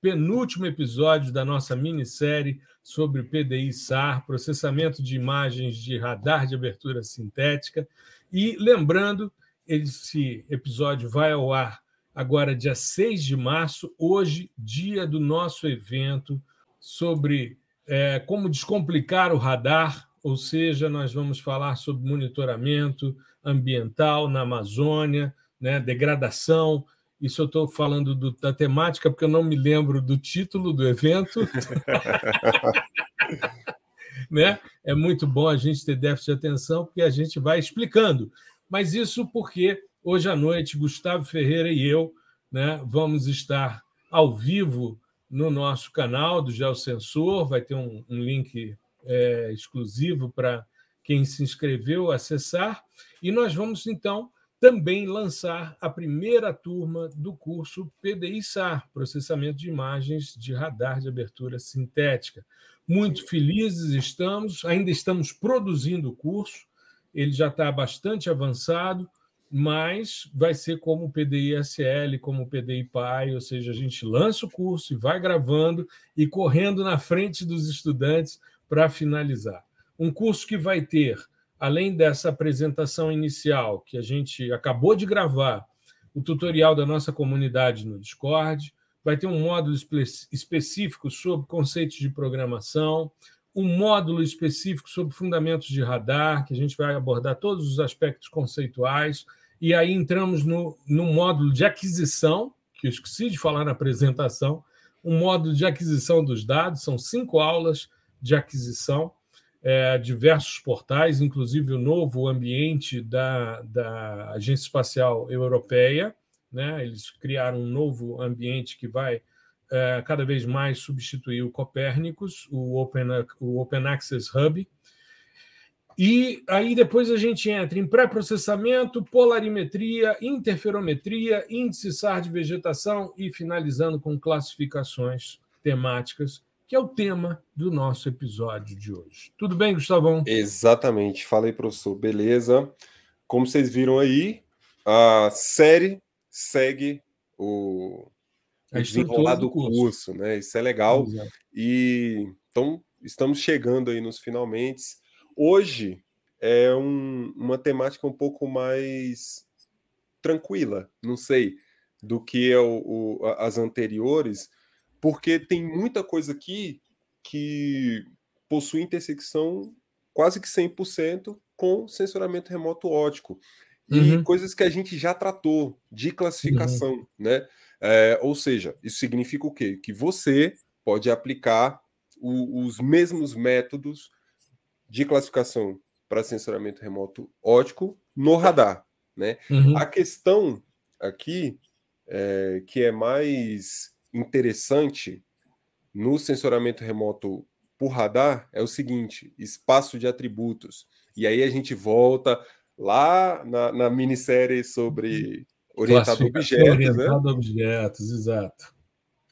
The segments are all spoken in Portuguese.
penúltimo episódio da nossa minissérie sobre PDI SAR, processamento de imagens de radar de abertura sintética. E lembrando, esse episódio vai ao ar agora, dia 6 de março, hoje, dia do nosso evento sobre é, como descomplicar o radar, ou seja, nós vamos falar sobre monitoramento ambiental na Amazônia, né, degradação isso eu estou falando do, da temática, porque eu não me lembro do título do evento. né? É muito bom a gente ter déficit de atenção, porque a gente vai explicando. Mas isso porque hoje à noite, Gustavo Ferreira e eu né, vamos estar ao vivo no nosso canal do Geosensor. Vai ter um, um link é, exclusivo para quem se inscreveu acessar. E nós vamos, então, também lançar a primeira turma do curso PDI-SAR, Processamento de Imagens de Radar de Abertura Sintética. Muito felizes estamos, ainda estamos produzindo o curso, ele já está bastante avançado, mas vai ser como o PDI-SL, como o PDI-PAI, ou seja, a gente lança o curso e vai gravando e correndo na frente dos estudantes para finalizar. Um curso que vai ter além dessa apresentação inicial que a gente acabou de gravar, o tutorial da nossa comunidade no Discord, vai ter um módulo específico sobre conceitos de programação, um módulo específico sobre fundamentos de radar, que a gente vai abordar todos os aspectos conceituais, e aí entramos no, no módulo de aquisição, que eu esqueci de falar na apresentação, um módulo de aquisição dos dados, são cinco aulas de aquisição, é, diversos portais, inclusive o novo ambiente da, da Agência Espacial Europeia. Né? Eles criaram um novo ambiente que vai é, cada vez mais substituir o Copérnicos, o Open, o Open Access Hub. E aí depois a gente entra em pré-processamento, polarimetria, interferometria, índice SAR de vegetação e finalizando com classificações temáticas que é o tema do nosso episódio de hoje. Tudo bem, Gustavão? Exatamente. Fala aí, professor. Beleza. Como vocês viram aí, a série segue o, o desenrolar do curso. curso. né? Isso é legal. Exato. E então estamos chegando aí nos finalmente. Hoje é um, uma temática um pouco mais tranquila, não sei, do que é o, o, as anteriores, porque tem muita coisa aqui que possui intersecção quase que 100% com sensoramento remoto ótico. E uhum. coisas que a gente já tratou de classificação, uhum. né? É, ou seja, isso significa o quê? Que você pode aplicar o, os mesmos métodos de classificação para sensoramento remoto ótico no radar, né? Uhum. A questão aqui é, que é mais interessante no sensoramento remoto por radar é o seguinte: espaço de atributos. E aí a gente volta lá na, na minissérie sobre orientado a objetos. Né? Orientado né? objetos, exato.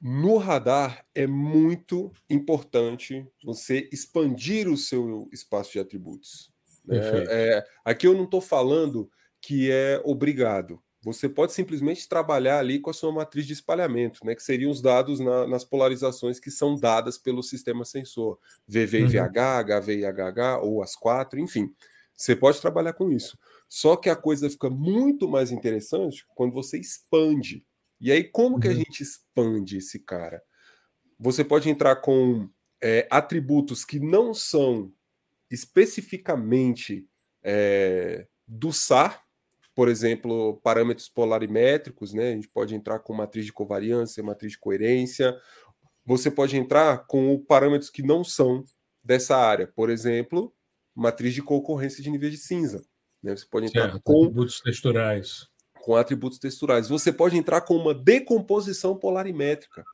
No radar é muito importante você expandir o seu espaço de atributos. Né? É, aqui eu não estou falando que é obrigado você pode simplesmente trabalhar ali com a sua matriz de espalhamento, né, que seriam os dados na, nas polarizações que são dadas pelo sistema sensor, VV HV e HH, ou as quatro, enfim. Você pode trabalhar com isso. Só que a coisa fica muito mais interessante quando você expande. E aí, como uhum. que a uhum. gente expande esse cara? Você pode entrar com é, atributos que não são especificamente é, do SAR, por exemplo, parâmetros polarimétricos, né? A gente pode entrar com matriz de covariância, matriz de coerência. Você pode entrar com parâmetros que não são dessa área, por exemplo, matriz de concorrência de níveis de cinza. Né? Você pode entrar certo, com atributos texturais. Com atributos texturais. Você pode entrar com uma decomposição polarimétrica.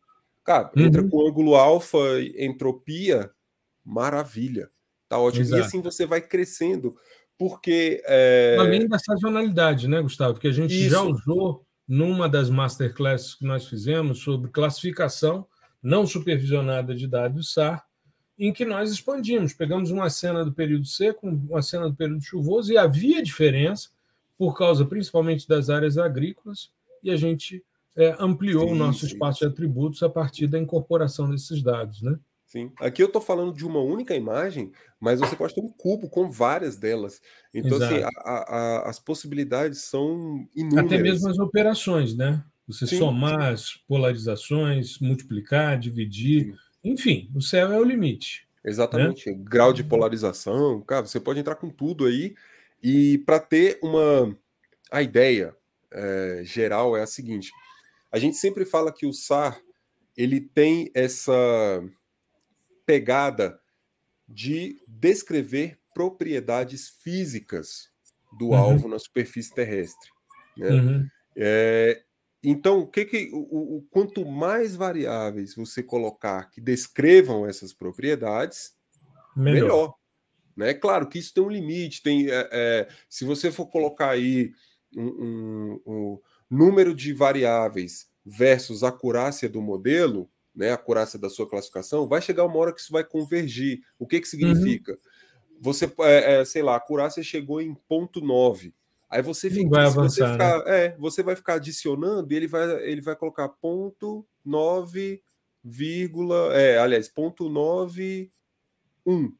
Cara, uhum. entra com ângulo alfa, entropia, maravilha. Tá ótimo. Exato. E assim você vai crescendo, porque. É... Além da sazonalidade, né, Gustavo? Que a gente Isso. já usou numa das masterclasses que nós fizemos sobre classificação não supervisionada de dados SAR, em que nós expandimos. Pegamos uma cena do período seco, uma cena do período chuvoso, e havia diferença, por causa principalmente das áreas agrícolas, e a gente é, ampliou sim, o nosso sim. espaço de atributos a partir da incorporação desses dados. Né? Sim. Aqui eu estou falando de uma única imagem, mas você pode ter um cubo com várias delas. Então, assim, a, a, as possibilidades são inúmeras. Até mesmo as operações, né? Você sim, somar as polarizações, multiplicar, dividir. Enfim, o céu é o limite. Né? Exatamente. Né? Grau de polarização, cara, você pode entrar com tudo aí. E para ter uma. A ideia é, geral é a seguinte: a gente sempre fala que o SAR ele tem essa pegada de descrever propriedades físicas do uhum. alvo na superfície terrestre. Né? Uhum. É, então, o que, que o, o, quanto mais variáveis você colocar que descrevam essas propriedades, melhor. melhor né? Claro que isso tem um limite. Tem, é, é, se você for colocar aí um, um, um, número de variáveis versus a acurácia do modelo, né, a acurácia da sua classificação, vai chegar uma hora que isso vai convergir. O que, que significa? Uhum. Você, é, é, sei lá, a acurácia chegou em ponto 9. Aí você fica, vai avançar, você, ficar, né? é, você vai ficar adicionando e ele vai, ele vai colocar ponto 9, vírgula, é, aliás, ponto 9, 1.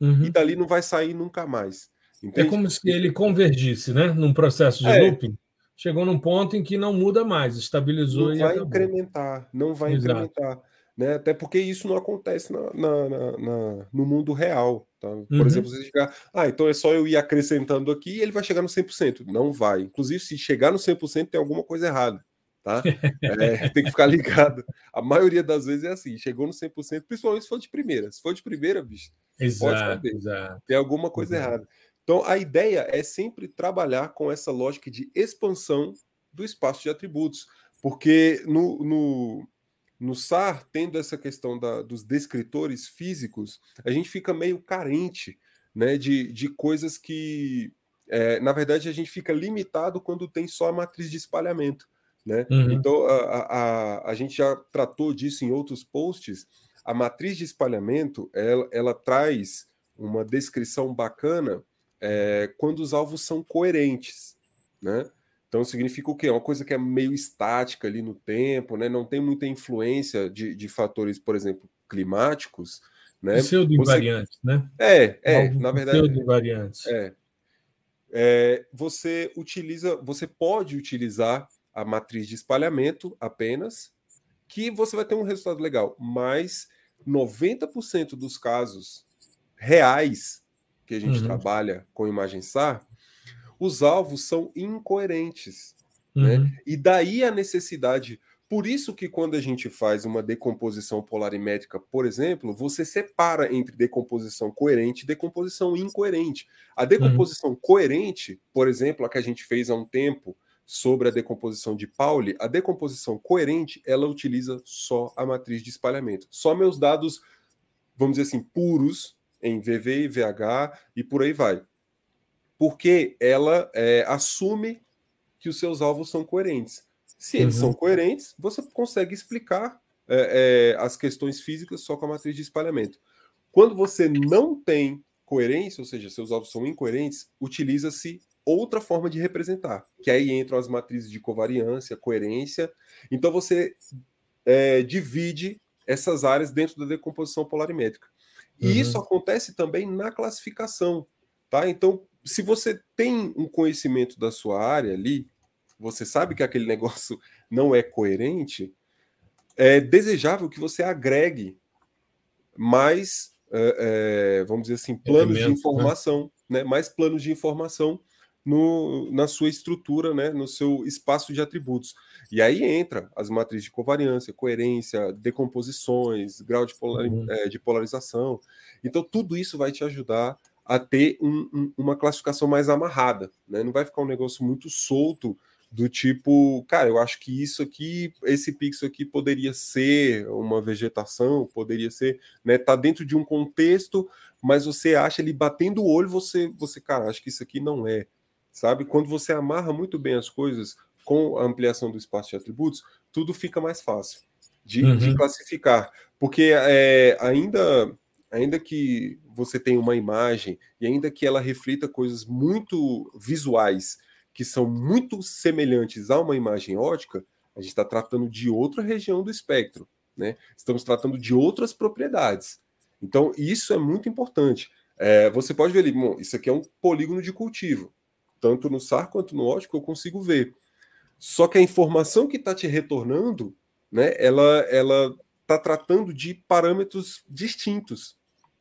Uhum. E dali não vai sair nunca mais. É Entende? É como se ele convergisse, né? Num processo de é. looping. Chegou num ponto em que não muda mais, estabilizou não e vai acabou. incrementar, não vai Exato. incrementar. Né? Até porque isso não acontece na, na, na, no mundo real. Tá? Por uhum. exemplo, você chegar, ah, então é só eu ir acrescentando aqui e ele vai chegar no 100%. Não vai. Inclusive, se chegar no 100%, tem alguma coisa errada. Tá? É, tem que ficar ligado. A maioria das vezes é assim: chegou no 100%, principalmente se for de primeira. Se for de primeira, bicho, exato, pode saber. Exato. Tem alguma coisa exato. errada. Então, a ideia é sempre trabalhar com essa lógica de expansão do espaço de atributos, porque no, no, no SAR, tendo essa questão da, dos descritores físicos, a gente fica meio carente né, de, de coisas que, é, na verdade, a gente fica limitado quando tem só a matriz de espalhamento. Né? Uhum. Então, a, a, a gente já tratou disso em outros posts. A matriz de espalhamento ela, ela traz uma descrição bacana é, quando os alvos são coerentes. Né? Então significa o quê? É uma coisa que é meio estática ali no tempo, né? Não tem muita influência de, de fatores, por exemplo, climáticos. Né? Pseudo-invariantes, você... né? É, é, na verdade. Pseudo-invariantes. É. é. Você utiliza, você pode utilizar a matriz de espalhamento apenas, que você vai ter um resultado legal, mas 90% dos casos reais que a gente uhum. trabalha com imagem SAR, os alvos são incoerentes. Né? Uhum. Né? E daí a necessidade. Por isso que quando a gente faz uma decomposição polarimétrica, por exemplo, você separa entre decomposição coerente e decomposição incoerente. A decomposição uhum. coerente, por exemplo, a que a gente fez há um tempo sobre a decomposição de Pauli, a decomposição coerente, ela utiliza só a matriz de espalhamento. Só meus dados, vamos dizer assim, puros em VV e VH e por aí vai porque ela é, assume que os seus alvos são coerentes. Se eles uhum. são coerentes, você consegue explicar é, é, as questões físicas só com a matriz de espalhamento. Quando você não tem coerência, ou seja, seus alvos são incoerentes, utiliza-se outra forma de representar, que aí entram as matrizes de covariância, coerência. Então você é, divide essas áreas dentro da decomposição polarimétrica. E uhum. isso acontece também na classificação, tá? Então, se você tem um conhecimento da sua área ali, você sabe que aquele negócio não é coerente, é desejável que você agregue mais, é, é, vamos dizer assim, planos de né? informação, né? né? mais planos de informação no, na sua estrutura, né? no seu espaço de atributos. E aí entra as matrizes de covariância, coerência, decomposições, grau de, polar, uhum. é, de polarização. Então, tudo isso vai te ajudar a ter um, um, uma classificação mais amarrada, né? Não vai ficar um negócio muito solto do tipo, cara, eu acho que isso aqui, esse pixel aqui poderia ser uma vegetação, poderia ser, né, tá dentro de um contexto, mas você acha ele batendo o olho, você, você, cara, acho que isso aqui não é, sabe? Quando você amarra muito bem as coisas com a ampliação do espaço de atributos, tudo fica mais fácil de, uhum. de classificar, porque é, ainda, ainda que você tenha uma imagem e ainda que ela reflita coisas muito visuais que são muito semelhantes a uma imagem ótica, a gente está tratando de outra região do espectro, né? Estamos tratando de outras propriedades. Então, isso é muito importante. É, você pode ver ali, bom, isso aqui é um polígono de cultivo. Tanto no SAR quanto no ótico eu consigo ver. Só que a informação que está te retornando, né, ela ela está tratando de parâmetros distintos.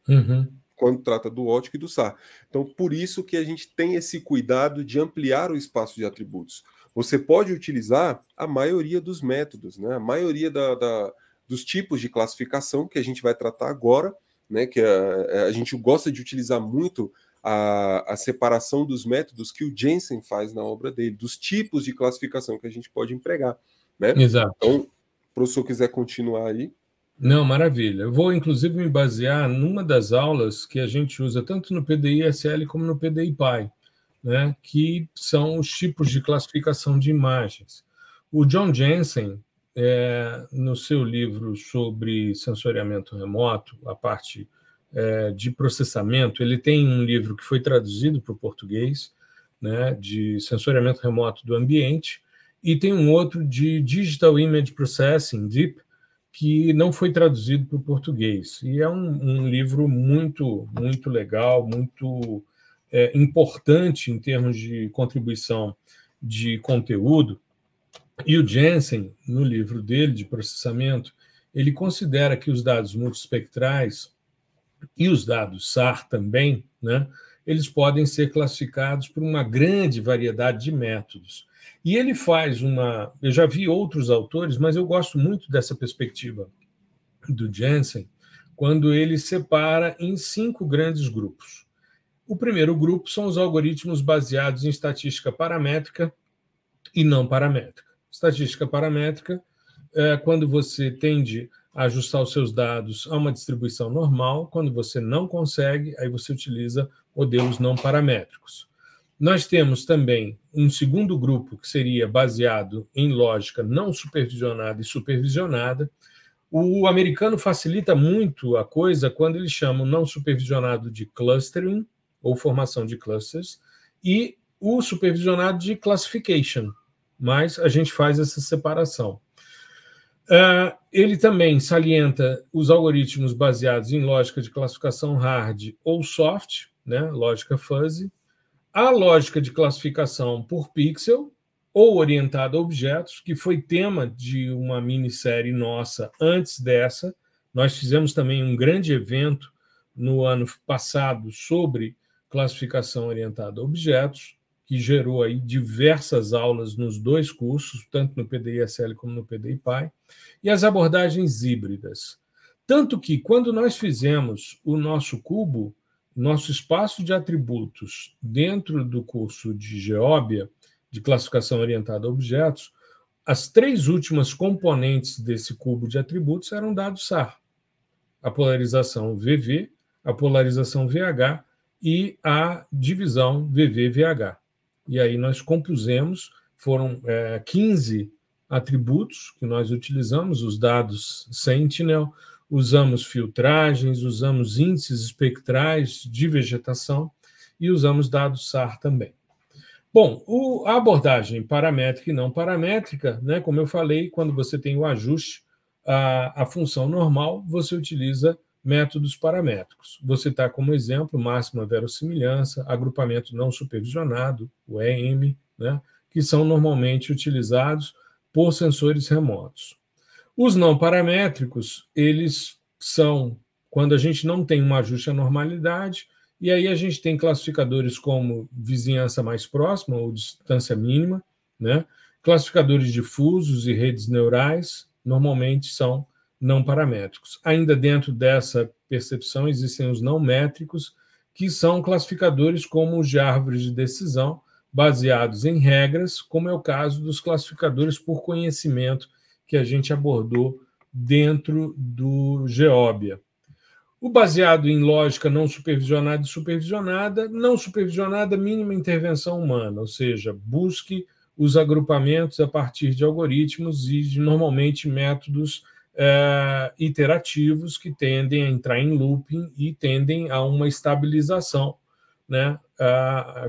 Uhum quando trata do ótico e do SAR. Então, por isso que a gente tem esse cuidado de ampliar o espaço de atributos. Você pode utilizar a maioria dos métodos, né? a maioria da, da, dos tipos de classificação que a gente vai tratar agora, né? que a, a gente gosta de utilizar muito a, a, separação dos métodos que o Jensen faz na obra dele, dos tipos de classificação que a gente pode empregar. Né? Exato. Então, o professor quiser continuar aí. Não, maravilha. Eu vou, inclusive, me basear numa das aulas que a gente usa tanto no PDI-SL como no PDI-PY, né, que são os tipos de classificação de imagens. O John Jensen, é, no seu livro sobre sensoriamento remoto, a parte é, de processamento, ele tem um livro que foi traduzido para o português, né, de sensoriamento remoto do ambiente, e tem um outro de Digital Image Processing, DIP, que não foi traduzido para o português. E é um, um, livro muito, muito legal, muito é, importante em termos de contribuição de conteúdo. E o Jensen, no livro dele de processamento, ele considera que os dados multispectrais e os dados SAR também, né, eles podem ser classificados por uma grande variedade de métodos. E ele faz uma. Eu já vi outros autores, mas eu gosto muito dessa perspectiva do Jensen, quando ele separa em cinco grandes grupos. O primeiro grupo são os algoritmos baseados em estatística paramétrica e não paramétrica. Estatística paramétrica é quando você tende ajustar os seus dados a uma distribuição normal, quando você não consegue, aí você utiliza modelos não paramétricos. Nós temos também um segundo grupo que seria baseado em lógica não supervisionada e supervisionada. O americano facilita muito a coisa quando eles chamam não supervisionado de clustering, ou formação de clusters, e o supervisionado de classification, mas a gente faz essa separação. Uh, ele também salienta os algoritmos baseados em lógica de classificação hard ou soft, né, lógica fuzzy, a lógica de classificação por pixel ou orientada a objetos, que foi tema de uma minissérie nossa antes dessa. Nós fizemos também um grande evento no ano passado sobre classificação orientada a objetos, que gerou aí diversas aulas nos dois cursos, tanto no PDI-SL como no PDI-PY, e as abordagens híbridas. Tanto que, quando nós fizemos o nosso cubo, nosso espaço de atributos dentro do curso de Geóbia, de classificação orientada a objetos, as três últimas componentes desse cubo de atributos eram dados SAR: a polarização VV, a polarização VH e a divisão VV-VH. E aí nós compusemos, foram é, 15 atributos que nós utilizamos, os dados Sentinel, usamos filtragens, usamos índices espectrais de vegetação e usamos dados SAR também. Bom, o, a abordagem paramétrica e não paramétrica, né, como eu falei, quando você tem o ajuste à, à função normal, você utiliza métodos paramétricos. Você está como exemplo máxima verossimilhança, agrupamento não supervisionado, o EM, né, que são normalmente utilizados por sensores remotos. Os não paramétricos, eles são quando a gente não tem um ajuste à normalidade, e aí a gente tem classificadores como vizinhança mais próxima ou distância mínima, né? Classificadores difusos e redes neurais normalmente são não paramétricos. Ainda dentro dessa percepção existem os não métricos, que são classificadores como os de árvores de decisão, baseados em regras, como é o caso dos classificadores por conhecimento que a gente abordou dentro do Geóbia. O baseado em lógica não supervisionada e supervisionada, não supervisionada, mínima intervenção humana, ou seja, busque os agrupamentos a partir de algoritmos e de, normalmente, métodos é, iterativos que tendem a entrar em looping e tendem a uma estabilização, né,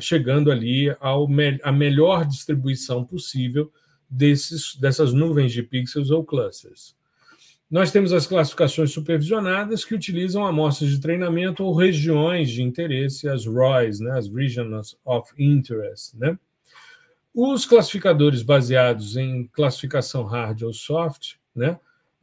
chegando ali ao me a melhor distribuição possível desses, dessas nuvens de pixels ou clusters. Nós temos as classificações supervisionadas que utilizam amostras de treinamento ou regiões de interesse, as ROIs, né, as Regions of Interest. Né? Os classificadores baseados em classificação hard ou soft, né,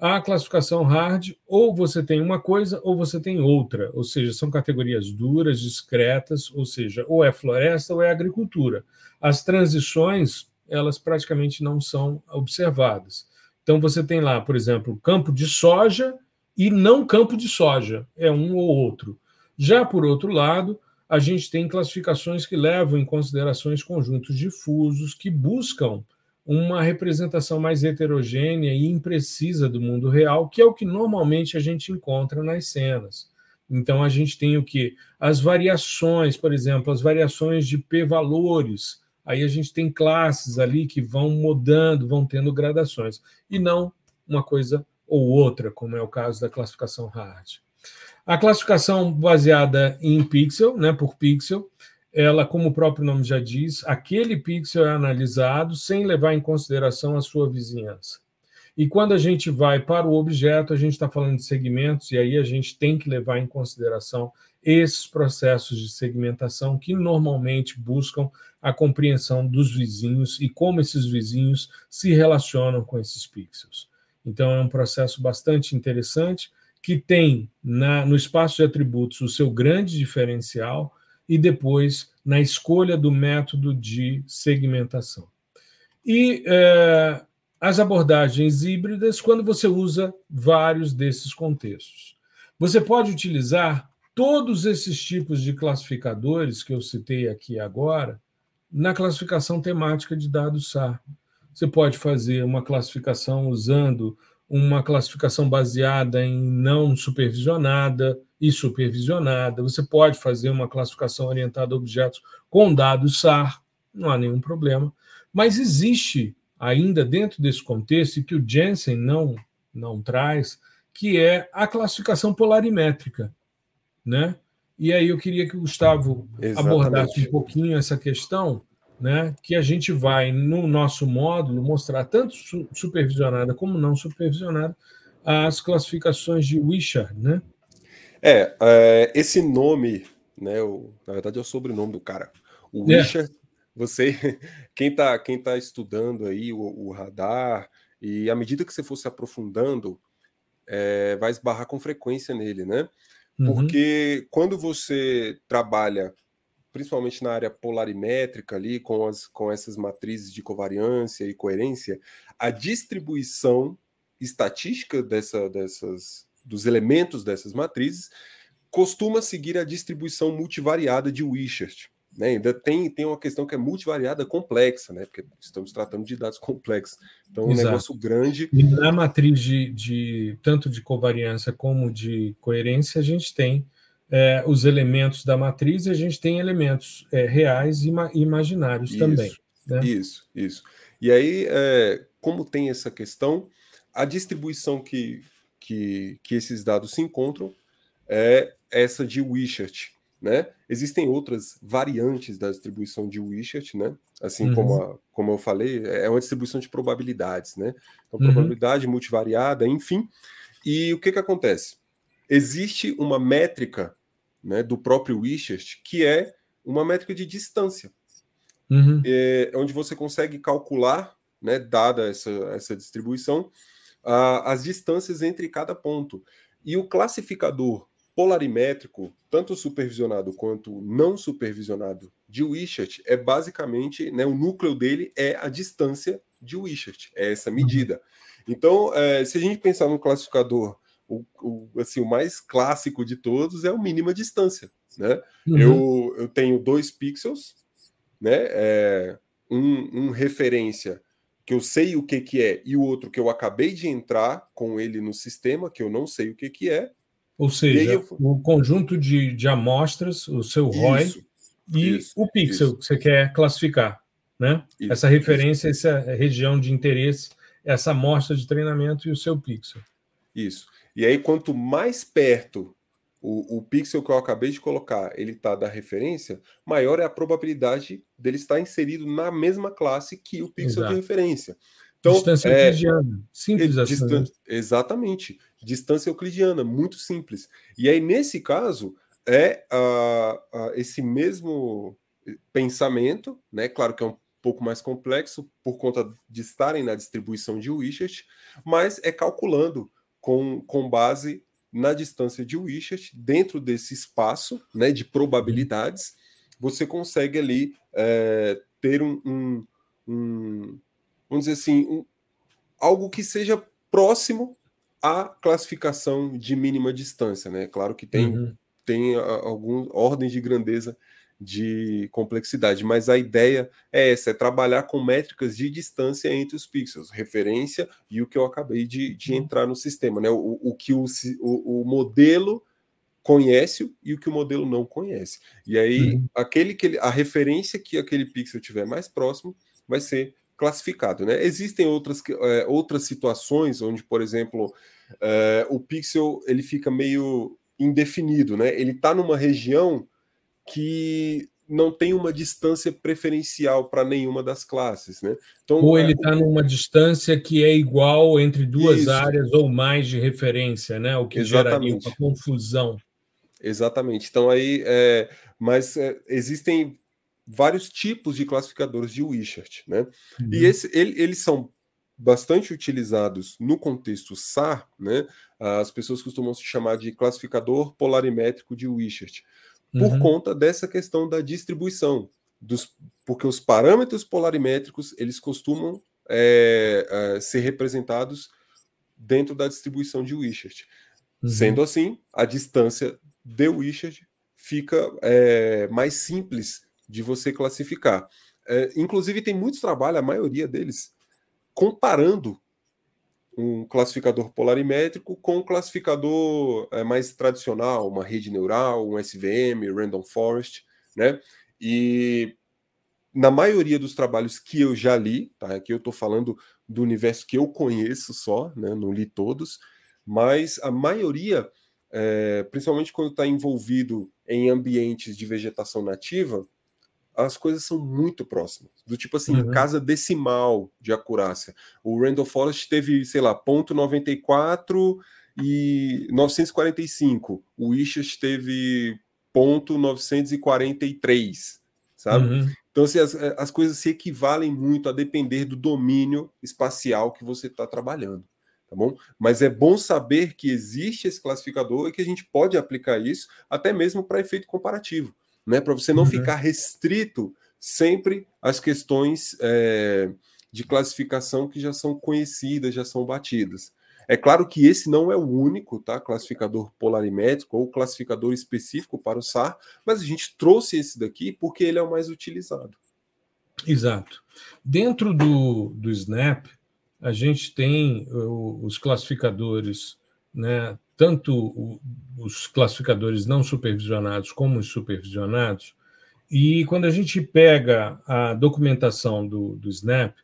a classificação hard, ou você tem uma coisa ou você tem outra, ou seja, são categorias duras, discretas, ou seja, ou é floresta ou é agricultura. As transições, elas praticamente não são observadas. Então você tem lá, por exemplo, campo de soja e não campo de soja, é um ou outro. Já por outro lado, a gente tem classificações que levam em considerações conjuntos difusos que buscam uma representação mais heterogênea e imprecisa do mundo real, que é o que normalmente a gente encontra nas cenas. Então a gente tem o que? As variações, por exemplo, as variações de p-valores. Aí a gente tem classes ali que vão mudando, vão tendo gradações, e não uma coisa ou outra, como é o caso da classificação hard. A classificação baseada em pixel, né, por pixel, ela, como o próprio nome já diz, aquele pixel é analisado sem levar em consideração a sua vizinhança. E quando a gente vai para o objeto, a gente está falando de segmentos, e aí a gente tem que levar em consideração esses processos de segmentação que normalmente buscam a compreensão dos vizinhos e como esses vizinhos se relacionam com esses pixels. Então, é um processo bastante interessante que tem na, no espaço de atributos o seu grande diferencial e depois na escolha do método de segmentação. E é, as abordagens híbridas, quando você usa vários desses contextos. Você pode utilizar todos esses tipos de classificadores que eu citei aqui agora na classificação temática de dados SAR. Você pode fazer uma classificação usando uma classificação baseada em não supervisionada e supervisionada. Você pode fazer uma classificação orientada a objetos com dados SAR, não há nenhum problema. Mas existe ainda dentro desse contexto, que o Jensen não, não traz, que é a classificação polarimétrica. Né? E aí eu queria que o Gustavo Exatamente. abordasse um pouquinho essa questão, né, que a gente vai, no nosso módulo, mostrar tanto supervisionada como não supervisionada as classificações de Wishart, né? É, é, esse nome, né, o, na verdade é o sobrenome do cara. O é. Wishart, é. você, quem está quem tá estudando aí o, o, radar, e à medida que você for se aprofundando, é, vai esbarrar com frequência nele, né? Uhum. Porque uhum. quando você trabalha principalmente na área polarimétrica ali, com, as, com essas matrizes de covariância e coerência, a distribuição estatística dessa, dessas, dos elementos dessas matrizes costuma seguir a distribuição multivariada de Wishart. Né? Ainda tem, tem uma questão que é multivariada complexa, né? porque estamos tratando de dados complexos. Então, é um negócio grande. E na matriz de, de tanto de covariância como de coerência, a gente tem é, os elementos da matriz e a gente tem elementos é, reais e imaginários isso, também. Né? Isso, isso. E aí, é, como tem essa questão, a distribuição que, que, que esses dados se encontram é essa de Wishart. Né? Existem outras variantes da distribuição de Wishart, né? Assim uhum. como, a, como eu falei, é uma distribuição de probabilidades, né? Então, uhum. probabilidade multivariada, enfim. E o que, que acontece? Existe uma métrica né, do próprio Wishart, que é uma métrica de distância, uhum. é, onde você consegue calcular, né, dada essa, essa distribuição, a, as distâncias entre cada ponto. E o classificador polarimétrico, tanto supervisionado quanto não supervisionado de Wishart, é basicamente, né, o núcleo dele é a distância de Wishart, é essa uhum. medida. Então, é, se a gente pensar no classificador o, o, assim, o mais clássico de todos é o mínima distância. Né? Uhum. Eu, eu tenho dois pixels, né, é, um, um referência que eu sei o que, que é e o outro que eu acabei de entrar com ele no sistema, que eu não sei o que, que é. Ou seja, eu... o conjunto de, de amostras, o seu ROI isso, e isso, o pixel isso. que você quer classificar. Né? essa referência, essa região de interesse, essa amostra de treinamento e o seu pixel. Isso. E aí, quanto mais perto o, o pixel que eu acabei de colocar ele está da referência, maior é a probabilidade dele estar inserido na mesma classe que o pixel Exato. de referência. Então, distância é, euclidiana. Simples assim. Distan? Exatamente. Distância euclidiana, muito simples. E aí, nesse caso, é uh, uh, esse mesmo pensamento, né? Claro que é um pouco mais complexo por conta de estarem na distribuição de Wishart, mas é calculando com, com base na distância de Wishart, dentro desse espaço né, de probabilidades, você consegue ali é, ter um, um, um, vamos dizer assim, um, algo que seja próximo à classificação de mínima distância, né? Claro que tem, uhum. tem algumas ordens de grandeza de complexidade, mas a ideia é essa, é trabalhar com métricas de distância entre os pixels, referência e o que eu acabei de, de uhum. entrar no sistema, né? O, o que o, o, o, modelo conhece e o que o modelo não conhece. E aí, uhum. aquele que ele, a referência que aquele pixel tiver mais próximo vai ser classificado, né? Existem outras, é, outras situações onde, por exemplo, é, o pixel ele fica meio indefinido, né? Ele está numa região que não tem uma distância preferencial para nenhuma das classes, né? Então, ou ele está é, numa distância que é igual entre duas isso. áreas ou mais de referência, né? O que Exatamente. geraria uma confusão. Exatamente. Então aí, é, mas é, existem vários tipos de classificadores de Wishart, né? Uhum. E esse, ele, eles são bastante utilizados no contexto SAR, né? As pessoas costumam se chamar de classificador polarimétrico de Wishart por uhum. conta dessa questão da distribuição, dos, porque os parâmetros polarimétricos eles costumam é, é, ser representados dentro da distribuição de Wishart. Uhum. Sendo assim, a distância de Wishart fica é, mais simples de você classificar. É, inclusive, tem muitos trabalhos, a maioria deles, comparando um classificador polarimétrico com um classificador é, mais tradicional, uma rede neural, um SVM, Random Forest, né? E na maioria dos trabalhos que eu já li, tá? Aqui eu estou falando do universo que eu conheço só, né? Não li todos, mas a maioria, é, principalmente quando está envolvido em ambientes de vegetação nativa, as coisas são muito próximas. Do tipo assim, uhum. casa decimal de acurácia. O Randall Forest teve, sei lá, ponto 94 e 945. O Wishart teve ponto 943, sabe? Uhum. Então, assim, as, as coisas se equivalem muito a depender do domínio espacial que você está trabalhando. Tá bom? Mas é bom saber que existe esse classificador e que a gente pode aplicar isso até mesmo para efeito comparativo né? Para você não uhum. ficar restrito sempre às questões é, de classificação que já são conhecidas, já são batidas. É claro que esse não é o único tá, classificador polarimétrico ou classificador específico para o SAR, mas a gente trouxe esse daqui porque ele é o mais utilizado. Exato. Dentro do, do Snap, a gente tem os classificadores né, tanto os classificadores não supervisionados como os supervisionados. E quando a gente pega a documentação do, do SNAP,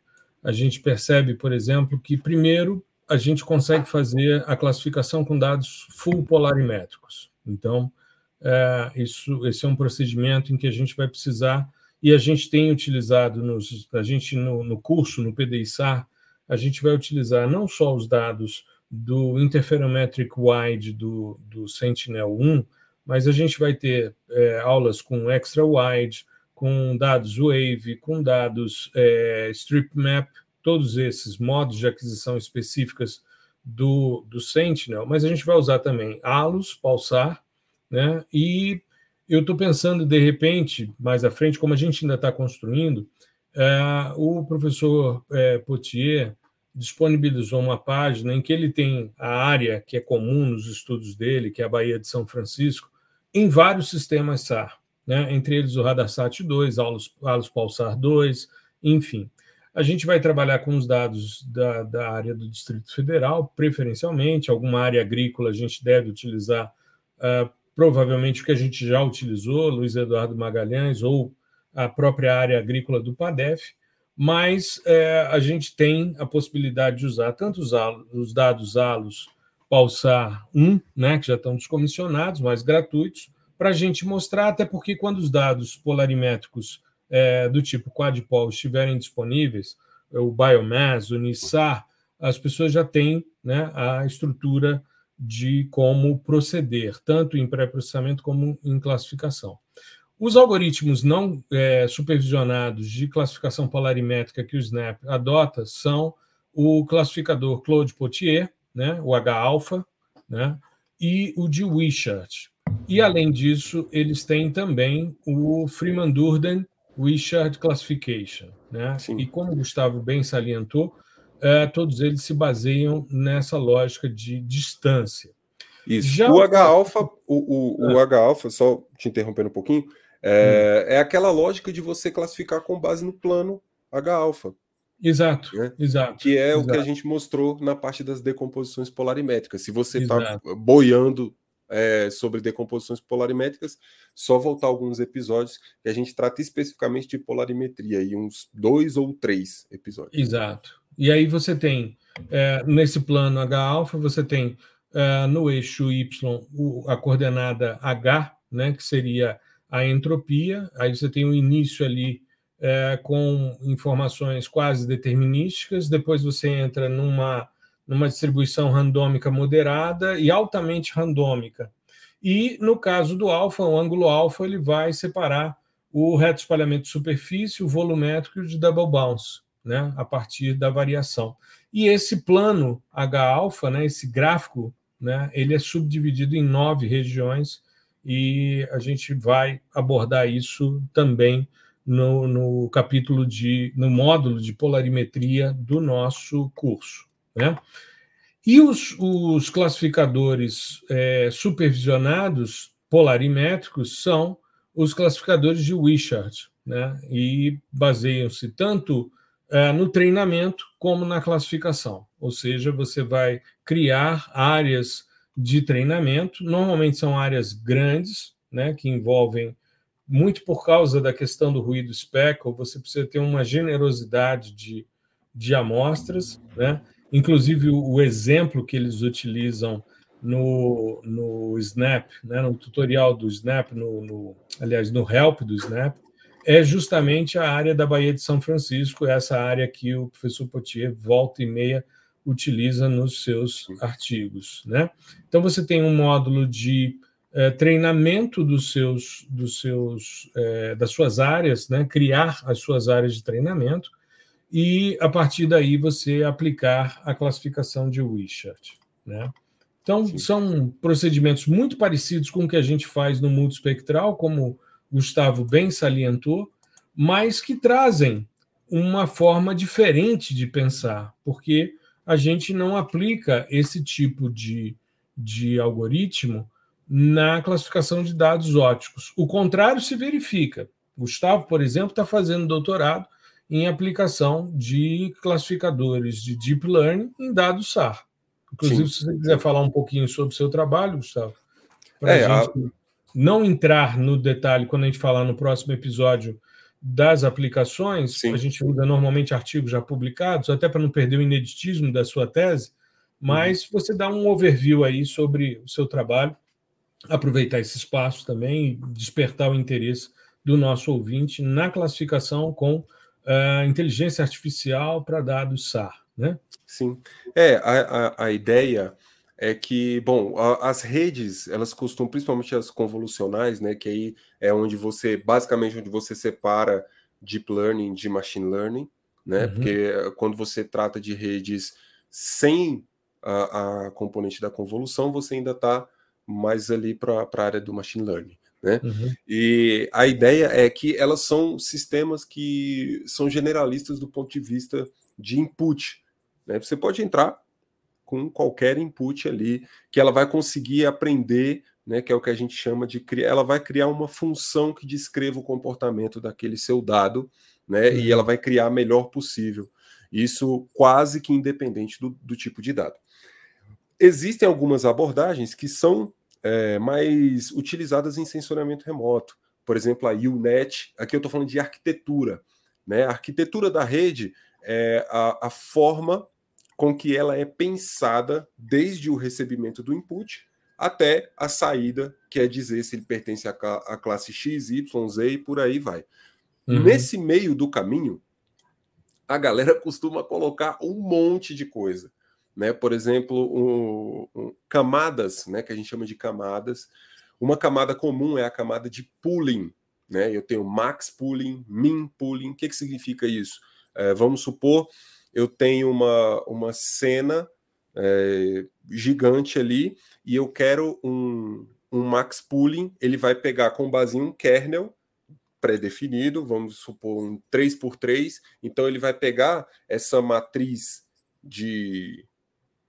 a gente percebe, por exemplo, que primeiro a gente consegue fazer a classificação com dados full polarimétricos. Então, é, isso, esse é um procedimento em que a gente vai precisar, e a gente tem utilizado, nos, a gente no, no curso, no PDI-SAR, a gente vai utilizar não só os dados do Interferometric Wide do, do Sentinel-1, mas a gente vai ter é, aulas com Extra Wide, com dados Wave, com dados é, Strip Map, todos esses modos de aquisição específicas do, do Sentinel, mas a gente vai usar também ALUS, pulsar, né? E eu estou pensando, de repente, mais à frente, como a gente ainda está construindo, é, o professor é, Potier disponibilizou uma página em que ele tem a área que é comum nos estudos dele, que é a Baía de São Francisco, em vários sistemas SAR. né? entre eles o Radarsat 2, Alus, Alus Pulsar 2, enfim. A gente vai trabalhar com os dados da, da área do Distrito Federal, preferencialmente, alguma área agrícola a gente deve utilizar uh, provavelmente o que a gente já utilizou, Luiz Eduardo Magalhães, ou a própria área agrícola do PADEF, mas é, a gente tem a possibilidade de usar tanto os, os dados ALOS Pulsar 1, né, que já estão descomissionados, mas gratuitos, para a gente mostrar, até porque quando os dados polarimétricos é, do tipo quadpol estiverem disponíveis, o Biomass, o NISAR, as pessoas já têm né, a estrutura de como proceder, tanto em pré-processamento como em classificação. Os algoritmos não é, supervisionados de classificação polarimétrica que o Snap adota são o classificador Claude Potier, né, o H-alpha, né, e o de Wishart. E, além disso, eles têm também o Freeman-Durden Wishart Classification. Né? E como o Gustavo bem salientou, é, todos eles se baseiam nessa lógica de distância. Isso. Já o H-alpha, o, o, o ah. H-alpha, só te interrompendo um pouquinho, é, hum. é aquela lógica de você classificar com base no plano H-alpha. Exato, né? exato. Que é exato. o que a gente mostrou na parte das decomposições polarimétricas. Se você está boiando é, sobre decomposições polarimétricas, só voltar alguns episódios que a gente trata especificamente de polarimetria, e uns dois ou três episódios. Exato. E aí você tem, é, nesse plano H-alfa, você tem é, no eixo Y o, a coordenada H, né, que seria a entropia, aí você tem o início ali é, com informações quase determinísticas, depois você entra numa numa distribuição randômica moderada e altamente randômica. E no caso do alfa, o ângulo alfa ele vai separar o reto espalhamento de superfície, o volumétrico de double bounce, né, a partir da variação. E esse plano H-alfa, né, esse gráfico, né, ele é subdividido em nove regiões e a gente vai abordar isso também no, no capítulo de, no módulo de polarimetria do nosso curso. Né? E os, os classificadores é, supervisionados polarimétricos são os classificadores de Wishart, né? e baseiam-se tanto é, no treinamento como na classificação. Ou seja, você vai criar áreas de treinamento, normalmente são áreas grandes, né, que envolvem muito por causa da questão do ruído speckle, você precisa ter uma generosidade de, de amostras, né? Inclusive, o, exemplo que eles utilizam no, no Snap, né, no tutorial do Snap, no, no, aliás, no help do Snap, é justamente a área da Baía de São Francisco, essa área que o professor Potier volta e meia utiliza nos seus artigos. Né? Então, você tem um módulo de é, treinamento dos seus, dos seus, é, das suas áreas, né? criar as suas áreas de treinamento, e a partir daí você aplicar a classificação de Wishart. Né? Então, Sim. são procedimentos muito parecidos com o que a gente faz no multispectral, como Gustavo bem salientou, mas que trazem uma forma diferente de pensar, porque a gente não aplica esse tipo de, de algoritmo na classificação de dados óticos. O contrário se verifica. Gustavo, por exemplo, está fazendo doutorado em aplicação de classificadores de deep learning em dados SAR. Inclusive, Sim. se você quiser falar um pouquinho sobre o seu trabalho, Gustavo, para é, a gente a... não entrar no detalhe quando a gente falar no próximo episódio das aplicações, Sim. a gente usa normalmente artigos já publicados, até para não perder o ineditismo da sua tese, mas uhum. você dá um overview aí sobre o seu trabalho, aproveitar esse espaço também e despertar o interesse do nosso ouvinte na classificação com uh, inteligência artificial para dados SAR, né? Sim. É, a, a, a ideia é que, bom, a, as redes, elas costumam, principalmente as convolucionais, né, que aí é onde você, basicamente, onde você separa deep learning de machine learning, né, uhum. porque quando você trata de redes sem a, a componente da convolução, você ainda está mais ali para a área do machine learning. Né? Uhum. E a ideia é que elas são sistemas que são generalistas do ponto de vista de input. Né? Você pode entrar com qualquer input ali, que ela vai conseguir aprender né, que é o que a gente chama de criar, ela vai criar uma função que descreva o comportamento daquele seu dado, né, e ela vai criar a melhor possível. Isso quase que independente do, do tipo de dado. Existem algumas abordagens que são é, mais utilizadas em sensoriamento remoto. Por exemplo, a UNET, aqui eu estou falando de arquitetura. Né? A arquitetura da rede é a, a forma com que ela é pensada desde o recebimento do input até a saída, quer dizer se ele pertence à, à classe X, Y, Z e por aí vai. Uhum. Nesse meio do caminho, a galera costuma colocar um monte de coisa. Né? Por exemplo, um, um, camadas, né? que a gente chama de camadas. Uma camada comum é a camada de pooling. Né? Eu tenho max pooling, min pooling. O que, que significa isso? É, vamos supor, eu tenho uma, uma cena é, gigante ali e eu quero um, um max pooling, ele vai pegar com base em um kernel pré-definido, vamos supor um 3x3, então ele vai pegar essa matriz de,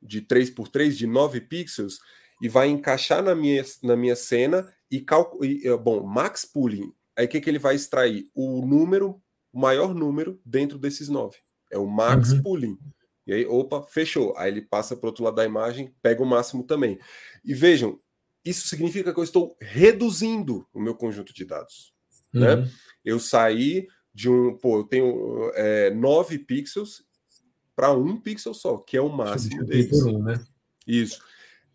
de 3x3, de 9 pixels, e vai encaixar na minha, na minha cena e, calcular. bom, max pooling, aí o que, que ele vai extrair? O número, o maior número dentro desses 9. É o max uhum. pooling. E aí, opa, fechou. Aí ele passa para o outro lado da imagem, pega o máximo também. E vejam, isso significa que eu estou reduzindo o meu conjunto de dados. Né? Uhum. Né? Eu saí de um. Pô, eu tenho é, 9 pixels para um pixel só, que é o máximo deles. Um, né? Isso.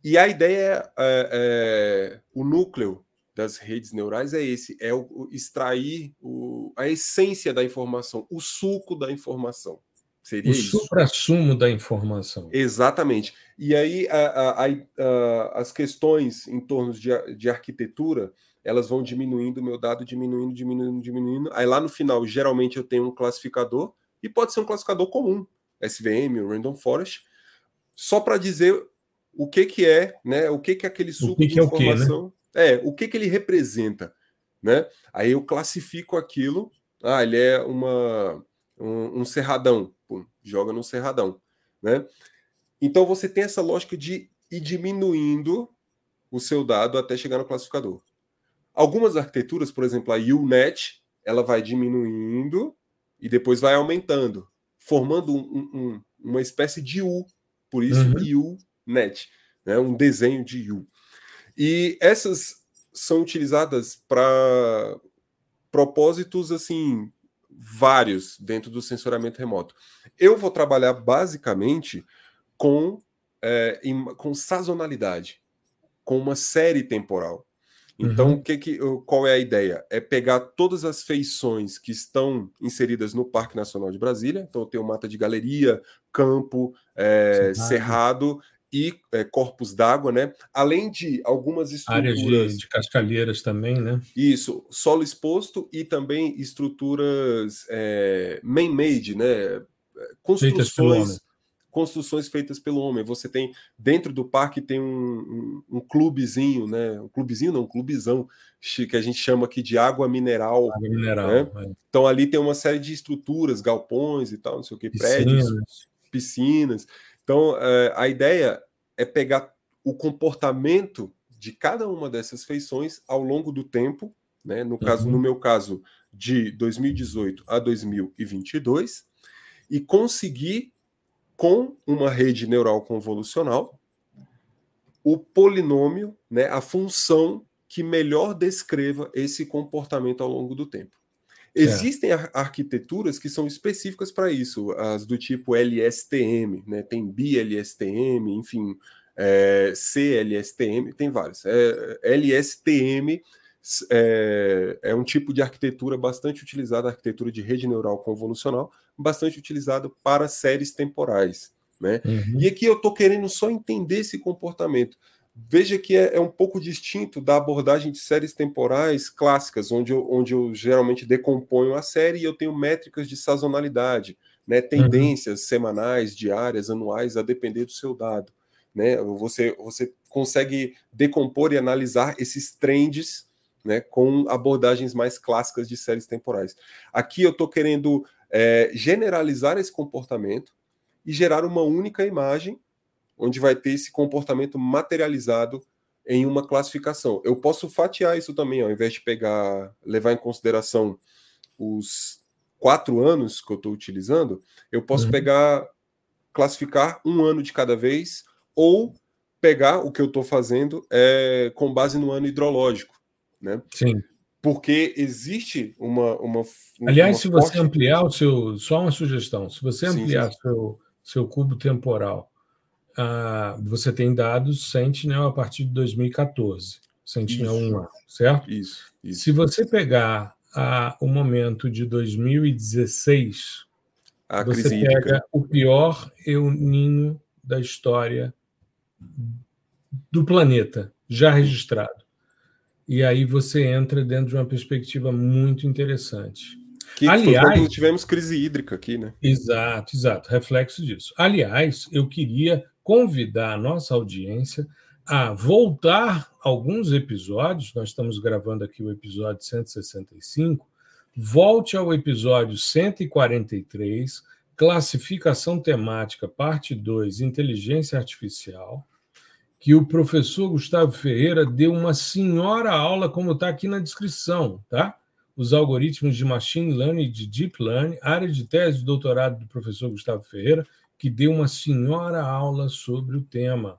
E a ideia é, é, é, o núcleo das redes neurais é esse: é o extrair o, a essência da informação, o suco da informação. Seria o supra-sumo da informação. Exatamente. E aí a, a, a, as questões em torno de, de arquitetura elas vão diminuindo, o meu dado diminuindo, diminuindo, diminuindo. Aí lá no final, geralmente eu tenho um classificador, e pode ser um classificador comum, SVM, Random Forest, só para dizer o que que é, né? O que que é aquele suco que de que informação. É, o, né? é, o que que ele representa, né? Aí eu classifico aquilo, ah, ele é uma um, um cerradão, Pum, joga no cerradão, né? Então você tem essa lógica de ir diminuindo o seu dado até chegar no classificador. Algumas arquiteturas, por exemplo, a UNet, ela vai diminuindo e depois vai aumentando, formando um, um, uma espécie de U, por isso uhum. UNet, né? um desenho de U. E essas são utilizadas para propósitos assim vários dentro do sensoramento remoto. Eu vou trabalhar basicamente com, é, em, com sazonalidade, com uma série temporal. Então, uhum. que que, qual é a ideia? É pegar todas as feições que estão inseridas no Parque Nacional de Brasília. Então, eu tenho mata de galeria, campo, é, cerrado e é, corpos d'água, né? Além de algumas estruturas. Áreas de, de cascalheiras também, né? Isso, solo exposto e também estruturas é, man-made, né? Construções construções feitas pelo homem. Você tem dentro do parque tem um, um, um clubezinho, né? Um clubezinho, não, um clubezão que a gente chama aqui de água mineral. Água mineral. Né? É. Então ali tem uma série de estruturas, galpões e tal, não sei o que, prédios, piscinas. Então é, a ideia é pegar o comportamento de cada uma dessas feições ao longo do tempo, né? No caso, uhum. no meu caso, de 2018 a 2022, e conseguir com uma rede neural convolucional, o polinômio, né, a função que melhor descreva esse comportamento ao longo do tempo. Existem ar arquiteturas que são específicas para isso, as do tipo LSTM, né? tem BLSTM, enfim, é, CLSTM, tem várias. É, LSTM é, é, um tipo de arquitetura bastante utilizada, arquitetura de rede neural convolucional, bastante utilizado para séries temporais. Né? Uhum. E aqui eu estou querendo só entender esse comportamento. Veja que é, é, um pouco distinto da abordagem de séries temporais clássicas, onde eu, onde eu geralmente decomponho a série e eu tenho métricas de sazonalidade, né? tendências uhum. semanais, diárias, anuais, a depender do seu dado. Né? Você, você consegue decompor e analisar esses trends né, com abordagens mais clássicas de séries temporais. Aqui eu estou querendo é, generalizar esse comportamento e gerar uma única imagem, onde vai ter esse comportamento materializado em uma classificação. Eu posso fatiar isso também, ao invés de pegar, levar em consideração os quatro anos que eu estou utilizando, eu posso uhum. pegar, classificar um ano de cada vez, ou pegar o que eu estou fazendo é, com base no ano hidrológico, né? Sim. Porque existe uma. uma Aliás, uma se forte... você ampliar o seu. Só uma sugestão: se você ampliar sim, sim. Seu, seu cubo temporal, uh, você tem dados Sentinel a partir de 2014, Sentinel isso. 1, certo? Isso, isso. Se você pegar uh, o momento de 2016, a você pega hídrica. o pior El Ninho da história do planeta já registrado. E aí você entra dentro de uma perspectiva muito interessante. Que Aliás, tivemos crise hídrica aqui, né? Exato, exato, reflexo disso. Aliás, eu queria convidar a nossa audiência a voltar alguns episódios, nós estamos gravando aqui o episódio 165, volte ao episódio 143, classificação temática, parte 2, inteligência artificial, que o professor Gustavo Ferreira deu uma senhora aula, como está aqui na descrição, tá? Os algoritmos de machine learning de deep learning, área de tese de doutorado do professor Gustavo Ferreira, que deu uma senhora aula sobre o tema.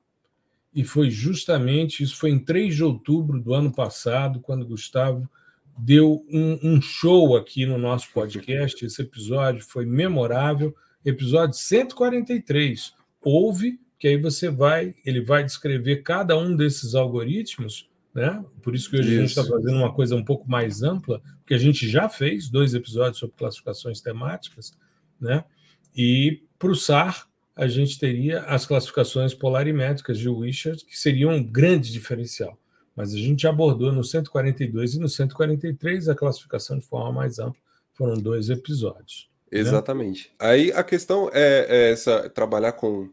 E foi justamente isso, foi em 3 de outubro do ano passado, quando Gustavo deu um, um show aqui no nosso podcast. Esse episódio foi memorável, episódio 143. Houve que aí você vai, ele vai descrever cada um desses algoritmos, né? Por isso que hoje isso. a gente está fazendo uma coisa um pouco mais ampla, porque a gente já fez dois episódios sobre classificações temáticas, né? E para o SAR a gente teria as classificações polarimétricas de Wishart, que seriam um grande diferencial. Mas a gente abordou no 142 e no 143 a classificação de forma mais ampla. Foram dois episódios. Né? Exatamente. Né? Aí a questão é, é essa trabalhar com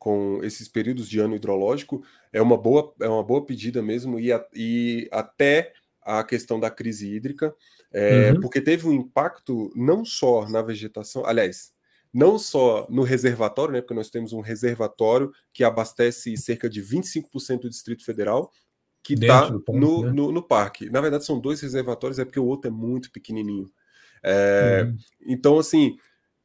com esses períodos de ano hidrológico é uma boa, é uma boa pedida mesmo, e, a, e até a questão da crise hídrica, é, uhum. porque teve um impacto não só na vegetação, aliás, não só no reservatório, né, porque nós temos um reservatório que abastece cerca de 25% do Distrito Federal, que está no, né? no, no, parque. Na verdade, são dois reservatórios, é porque o outro é muito pequenininho. É, uhum. Então, assim,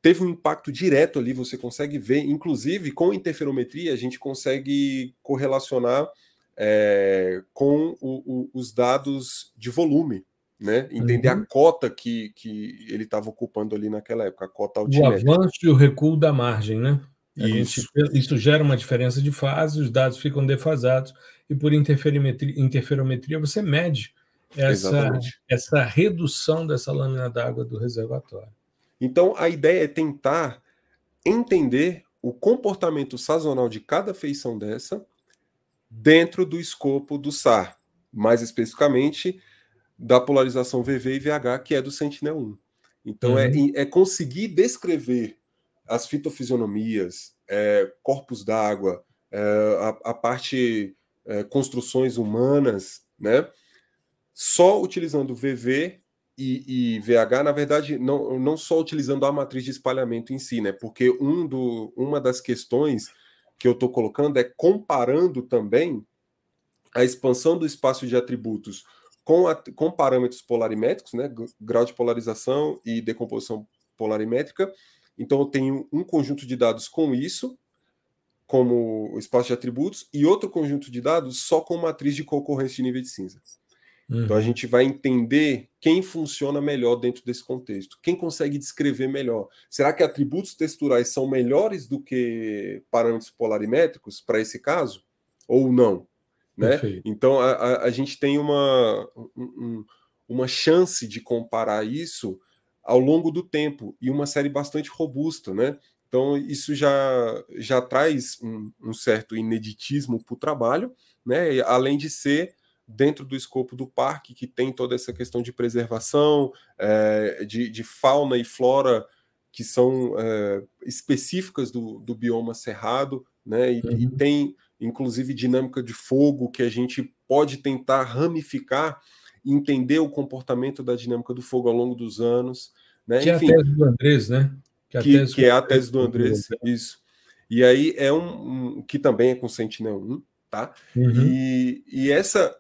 teve um impacto direto ali, você consegue ver, inclusive com interferometria, a gente consegue correlacionar é, com o, o, os dados de volume, né? Entender uhum. a cota que, que ele estava ocupando ali naquela época, a cota altimétrica. O avanço e o recuo da margem, né? Isso. Gente, isso gera uma diferença de fase, os dados ficam defasados, e por interferometria, interferometria você mede essa, essa redução dessa lâmina d'água do reservatório. Então, a ideia é tentar entender o comportamento sazonal de cada feição dessa dentro do escopo do SAR, mais especificamente da polarização VV e VH, que é do Sentinel-1. Então, é uhum. é, é, conseguir descrever as fitofisionomias, é, corpos d'água, é, a, a, parte é, construções humanas, né? Só utilizando VV e, e, VH, na verdade, não, não só utilizando a matriz de espalhamento em si, né? Porque um do, uma das questões que eu estou colocando é comparando também a expansão do espaço de atributos com, a, com parâmetros polarimétricos, né? Grau de polarização e decomposição polarimétrica. Então, eu tenho um conjunto de dados com isso, como espaço de atributos, e outro conjunto de dados só com matriz de concorrência de nível de cinza. Uhum. Então a gente vai entender quem funciona melhor dentro desse contexto, quem consegue descrever melhor. Será que atributos texturais são melhores do que parâmetros polarimétricos para esse caso? Ou não? Né? Então a, a, a, gente tem uma, um, uma chance de comparar isso ao longo do tempo e uma série bastante robusta, né? Então isso já, já traz um, um certo ineditismo para o trabalho, né? Além de ser dentro do escopo do parque, que tem toda essa questão de preservação, é, de, de, fauna e flora que são é, específicas do, do, bioma cerrado, né? E, uhum. e, tem, inclusive, dinâmica de fogo que a gente pode tentar ramificar e entender o comportamento da dinâmica do fogo ao longo dos anos. Né? Que Enfim, é a tese do Andrés, né? Que, é que, que é a tese do Andrés, isso. E aí é um, um que também é com Sentinel 1, tá? Uhum. E, e essa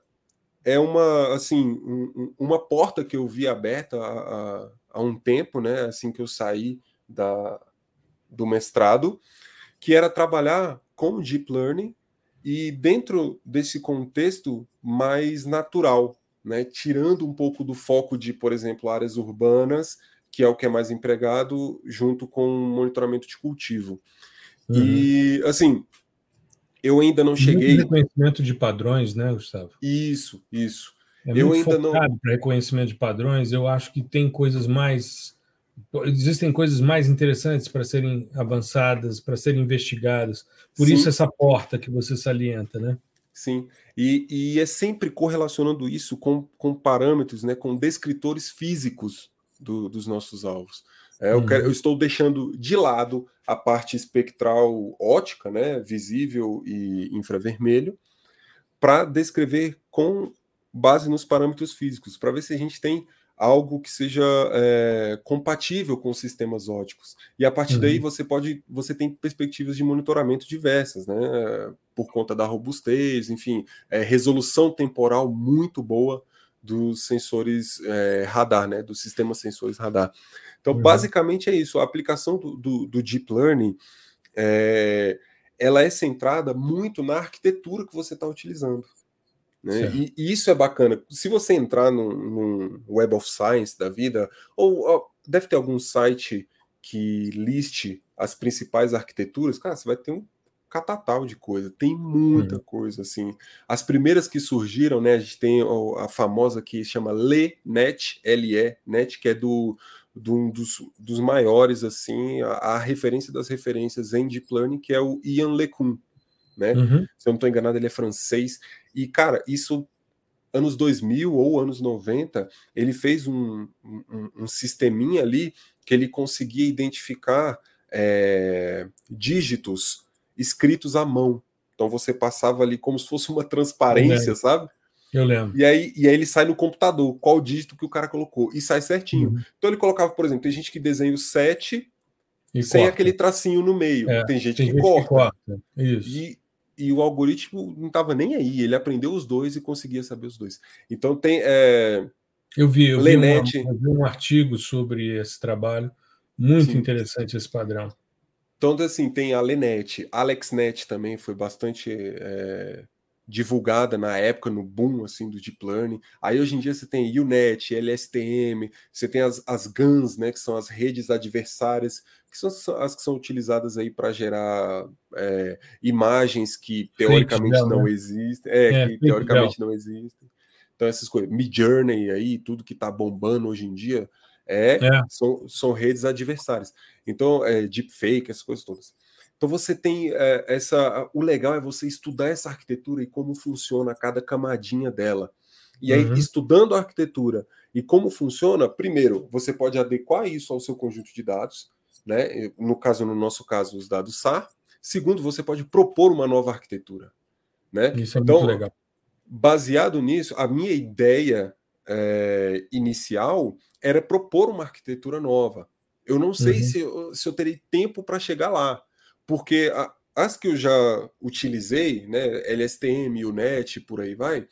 é uma assim um, uma porta que eu vi aberta há, há, um tempo, né? Assim que eu saí da, do mestrado, que era trabalhar com deep learning e dentro desse contexto mais natural, né? Tirando um pouco do foco de, por exemplo, áreas urbanas, que é o que é mais empregado, junto com monitoramento de cultivo. Uhum. E assim, eu ainda não cheguei. Muito reconhecimento de padrões, né, Gustavo? Isso, isso. É eu ainda não. Para reconhecimento de padrões, eu acho que tem coisas mais. Existem coisas mais interessantes para serem avançadas, para serem investigadas. Por Sim. isso, essa porta que você salienta, né? Sim, e, e é sempre correlacionando isso com, com parâmetros, né, com descritores físicos do, dos nossos alvos. É, eu, quero, eu, estou deixando de lado a parte espectral ótica, né, visível e infravermelho, para descrever com base nos parâmetros físicos, para ver se a gente tem algo que seja é, compatível com os sistemas óticos. E a partir uhum. daí você pode, você tem perspectivas de monitoramento diversas, né? Por conta da robustez, enfim, é, resolução temporal muito boa dos sensores é, radar, né? Dos sistemas sensores radar. Então, uhum. basicamente é isso. A aplicação do, do, do Deep Learning é, ela é centrada muito na arquitetura que você está utilizando. Né? E, e, isso é bacana. Se você entrar num, num, Web of Science da vida, ou, ou deve ter algum site que liste as principais arquiteturas, cara, você vai ter um catatal de coisa, tem muita uhum. coisa assim. As primeiras que surgiram, né, a gente tem a famosa que chama LeNet, L-E-Net, que é do de um dos, dos maiores, assim, a, a, referência das referências em Deep Learning, que é o Ian LeCun, né? Uhum. Se eu não estou enganado, ele é francês. E, cara, isso, anos 2000 ou anos 90, ele fez um, um, um sisteminha ali que ele conseguia identificar é, dígitos escritos à mão. Então você passava ali como se fosse uma transparência, sabe? Eu lembro. E aí, e aí ele sai no computador, qual dígito que o cara colocou, e sai certinho. Uhum. Então ele colocava, por exemplo, tem gente que desenha o 7 e sem corta. aquele tracinho no meio. É, tem gente, tem que, gente corta. que, corta. Isso. E, e o algoritmo não estava nem aí, ele aprendeu os dois e conseguia saber os dois. Então tem. É... Eu vi, eu vi, uma, eu vi, um artigo sobre esse trabalho, muito Sim. interessante esse padrão. Então, assim, tem a Lenet, AlexNet também foi bastante é, divulgada na época, no boom assim do deep learning. Aí hoje em dia você tem UNet, LSTM, você tem as, as GANs, né, que são as redes adversárias, que são as que são utilizadas aí para gerar é, imagens que teoricamente não né? existem, é, é, que teoricamente não existem. Então essas coisas, Midjourney aí, tudo que está bombando hoje em dia, é, é, São, são redes adversárias. Então, é, deepfake, essas coisas todas. Então você tem é, essa. O legal é você estudar essa arquitetura e como funciona cada camadinha dela. E aí, uhum. estudando a arquitetura e como funciona, primeiro, você pode adequar isso ao seu conjunto de dados, né? No caso, no nosso caso, os dados SAR. Segundo, você pode propor uma nova arquitetura. Né? Isso é então, muito legal. Baseado nisso, a minha ideia é, inicial era propor uma arquitetura nova. Eu não sei uhum. se, eu, se eu terei tempo para chegar lá porque a, as que eu já utilizei, né, LSTM, UNET, por aí vai,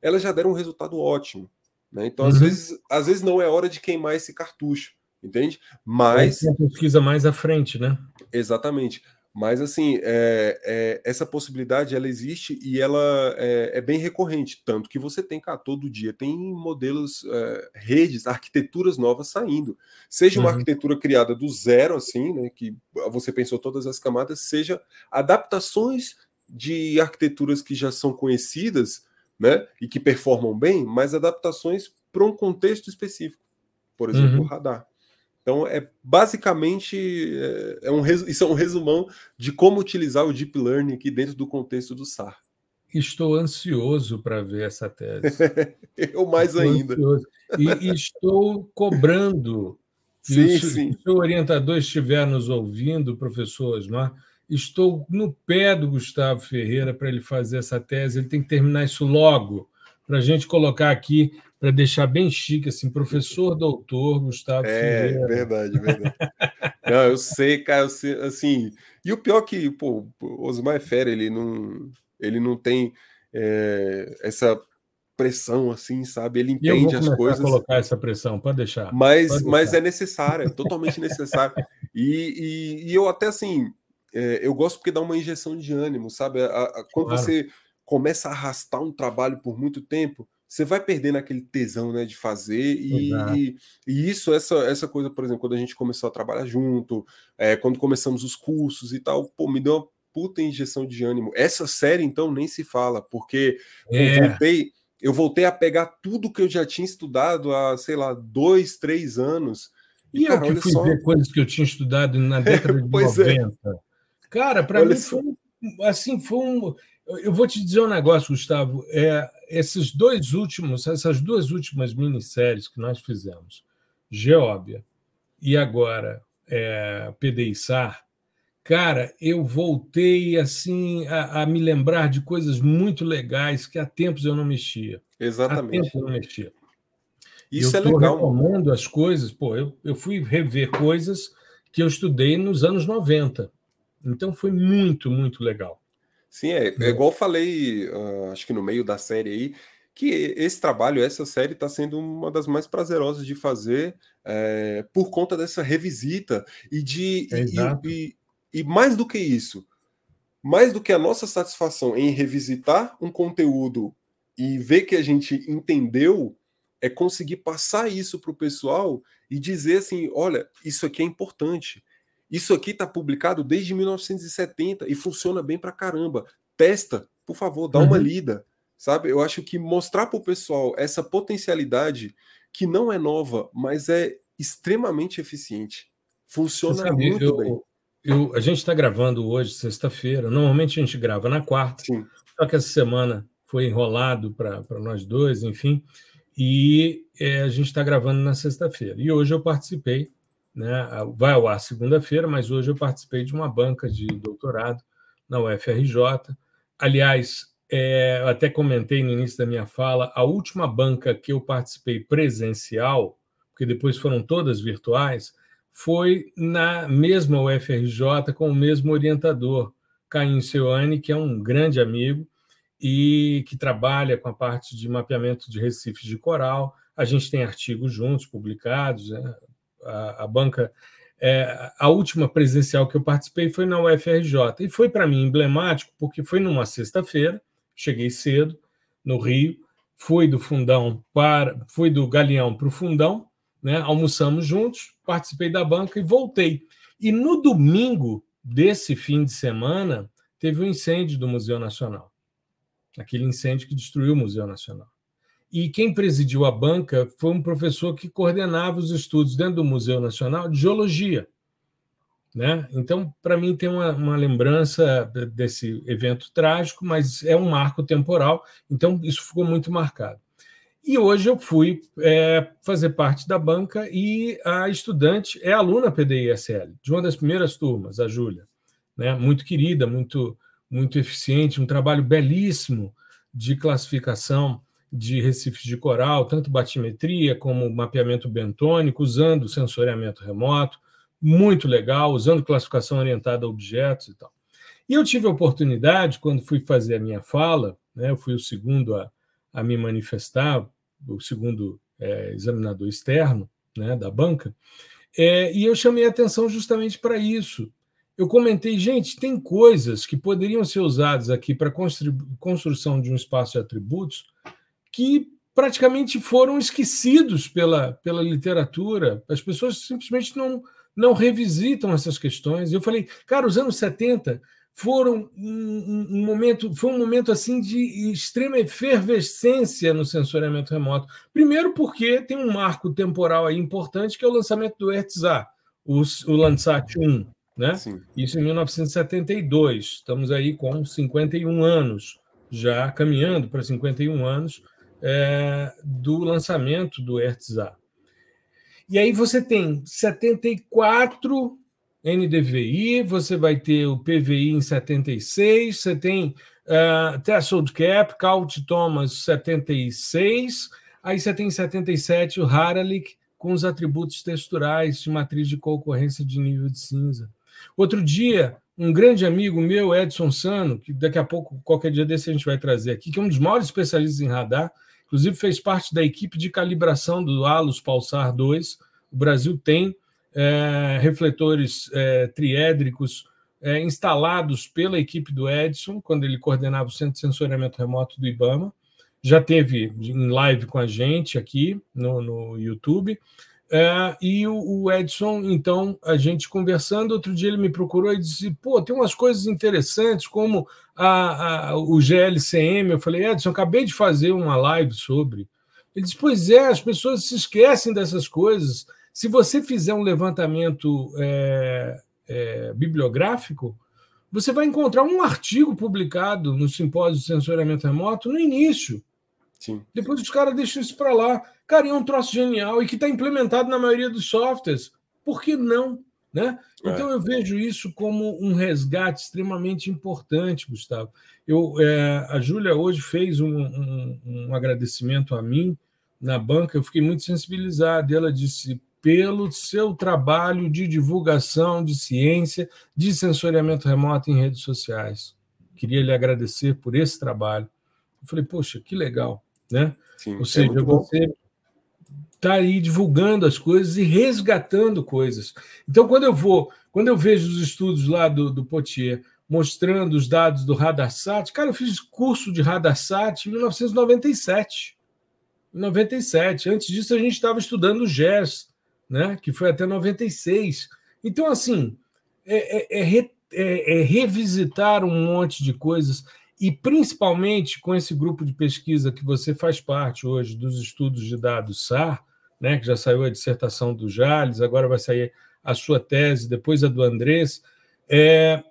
elas já deram um resultado ótimo. Né? Então, uhum. às, vezes, às vezes não é hora de queimar esse cartucho, entende? Mas. É pesquisa mais à frente, né? Exatamente. Mas assim, é, é, essa possibilidade ela existe e ela é, é, bem recorrente, tanto que você tem cá todo dia tem modelos, é, redes, arquiteturas novas saindo. Seja uma uhum. arquitetura criada do zero, assim, né, que você pensou todas as camadas, seja adaptações de arquiteturas que já são conhecidas, né, e que performam bem, mas adaptações para um contexto específico. Por exemplo, uhum. o radar. Então, é basicamente é, é um, isso é um resumão de como utilizar o Deep Learning aqui dentro do contexto do SAR. Estou ansioso para ver essa tese. Eu mais estou ainda. Ansioso. E, estou cobrando. Sim, se, sim. se o orientador estiver nos ouvindo, professor Osmar, estou no pé do Gustavo Ferreira para ele fazer essa tese. Ele tem que terminar isso logo, para a gente colocar aqui para deixar bem chique, assim, professor doutor Gustavo É, Ferreira. verdade, verdade. não, eu sei, cara, eu sei, assim, e o pior é que, pô, Osmar é fera, ele não, ele não tem é, essa pressão assim, sabe? Ele entende as coisas. A colocar essa pressão, pode deixar. Mas, pode mas é necessária, é totalmente necessária. E, e, e, eu até assim, é, eu gosto porque dá uma injeção de ânimo, sabe? A, a, quando claro. você começa a arrastar um trabalho por muito tempo, você vai perdendo aquele tesão né, de fazer, e, e, e, isso, essa, essa coisa, por exemplo, quando a gente começou a trabalhar junto, é, quando começamos os cursos e tal, pô, me deu uma puta injeção de ânimo. Essa série, então, nem se fala, porque é. eu voltei, eu voltei a pegar tudo que eu já tinha estudado há, sei lá, dois, três anos. E, e cara, eu que fui só... ver coisas que eu tinha estudado na década de 90. É. Cara, para mim foi assim, foi um. Eu vou te dizer um negócio, Gustavo. É, esses dois últimos, essas duas últimas minisséries que nós fizemos, Geóbia e agora é, PDISAR, cara, eu voltei assim a, a, me lembrar de coisas muito legais que há tempos eu não mexia. Exatamente. Há tempos eu não mexia. Isso eu é legal. retomando as coisas, pô, eu, eu fui rever coisas que eu estudei nos anos 90. Então foi muito, muito legal. Sim, é, é igual eu falei, uh, acho que no meio da série aí, que esse trabalho, essa série está sendo uma das mais prazerosas de fazer é, por conta dessa revisita e de e, e, e, mais do que isso, mais do que a nossa satisfação em revisitar um conteúdo e ver que a gente entendeu, é conseguir passar isso para o pessoal e dizer assim, olha, isso aqui é importante. Isso aqui está publicado desde 1970 e funciona bem para caramba. Testa, por favor, dá uhum. uma lida, sabe? Eu acho que mostrar para o pessoal essa potencialidade que não é nova, mas é extremamente eficiente. Funciona sabe, muito eu, bem. Eu, a gente está gravando hoje, sexta-feira. Normalmente a gente grava na quarta, Sim. só que essa semana foi enrolado para nós dois, enfim, e é, a gente está gravando na sexta-feira. E hoje eu participei né? Vai ao ar segunda-feira, mas hoje eu participei de uma banca de doutorado na UFRJ. Aliás, é, eu até comentei no início da minha fala, a última banca que eu participei presencial, porque depois foram todas virtuais, foi na mesma UFRJ com o mesmo orientador, Caim Seuane, que é um grande amigo e que trabalha com a parte de mapeamento de recifes de coral. A gente tem artigos juntos publicados, né? A, a banca. É, a última presencial que eu participei foi na UFRJ e foi para mim emblemático porque foi numa sexta-feira, cheguei cedo no Rio, fui do fundão para, fui do Galeão para o fundão, né? Almoçamos juntos, participei da banca e voltei. E no domingo desse fim de semana teve o um incêndio do Museu Nacional, aquele incêndio que destruiu o Museu Nacional. E quem presidiu a banca foi um professor que coordenava os estudos dentro do Museu Nacional de Geologia. Né? Então, para mim, tem uma, uma, lembrança desse evento trágico, mas é um marco temporal, então isso ficou muito marcado. E hoje eu fui é, fazer parte da banca e a estudante é aluna PDI-SL, de uma das primeiras turmas, a Júlia. Né? Muito querida, muito, muito eficiente, um trabalho belíssimo de classificação de recifes de coral, tanto batimetria como mapeamento bentônico, usando sensoriamento remoto, muito legal, usando classificação orientada a objetos e tal. E eu tive a oportunidade, quando fui fazer a minha fala, né, eu fui o segundo a, a me manifestar, o segundo é, examinador externo né, da banca, é, e eu chamei atenção justamente para isso. Eu comentei, gente, tem coisas que poderiam ser usadas aqui para construção de um espaço de atributos que praticamente foram esquecidos pela, pela literatura. As pessoas simplesmente não, não revisitam essas questões. Eu falei, cara, os anos 70 foram um, um, momento, foi um momento assim de extrema efervescência no sensoriamento remoto. Primeiro porque tem um marco temporal aí importante que é o lançamento do ERTSA, o, o Landsat 1, né? Sim. Isso em 1972. Estamos aí com 51 anos, já caminhando para 51 anos é, do lançamento do ERTSA. E aí você tem 74 NDVI, você vai ter o PVI em 76, você tem uh, Threshold Cap, Count Thomas 76, aí você tem em 77 o Haralick com os atributos texturais de matriz de concorrência de nível de cinza. Outro dia, um grande amigo meu, Edson Sano, que daqui a pouco, qualquer dia desse, a gente vai trazer aqui, que é um dos maiores especialistas em radar, inclusive fez parte da equipe de calibração do Alus Pulsar 2. O Brasil tem é, refletores é, triédricos é, instalados pela equipe do Edson, quando ele coordenava o Centro de Sensoriamento Remoto do IBAMA. Já teve em live com a gente aqui no, no YouTube. É, e o, o, Edson, então, a gente conversando, outro dia ele me procurou e disse: pô, tem umas coisas interessantes, como a, a, o GLCM. Eu falei, Edson, acabei de fazer uma live sobre. Ele disse: pois é, as pessoas se esquecem dessas coisas. Se você fizer um levantamento é, é, bibliográfico, você vai encontrar um artigo publicado no Simpósio de Sensoriamento Remoto no início. Sim. Depois os caras deixam isso para lá. Cara, é um troço genial e que está implementado na maioria dos softwares. Por que não? Né? É. Então eu vejo isso como um resgate extremamente importante, Gustavo. Eu, é, a Júlia hoje fez um, um, um, agradecimento a mim na banca, eu fiquei muito sensibilizado. Ela disse: pelo seu trabalho de divulgação de ciência, de sensoriamento remoto em redes sociais. Queria lhe agradecer por esse trabalho. Eu falei, poxa, que legal né? Sim, Ou é seja, é você está aí divulgando as coisas e resgatando coisas. Então, quando eu vou, quando eu vejo os estudos lá do, do Potier mostrando os dados do Radarsat, cara, eu fiz curso de Radarsat em 1997. Em 97. Antes disso, a gente estava estudando o GERS, né? que foi até 96. Então, assim, é, é, é, é, é revisitar um monte de coisas e principalmente com esse grupo de pesquisa que você faz parte hoje dos estudos de dados SAR, né, que já saiu a dissertação do Jales, agora vai sair a sua tese, depois a do Andrés, é,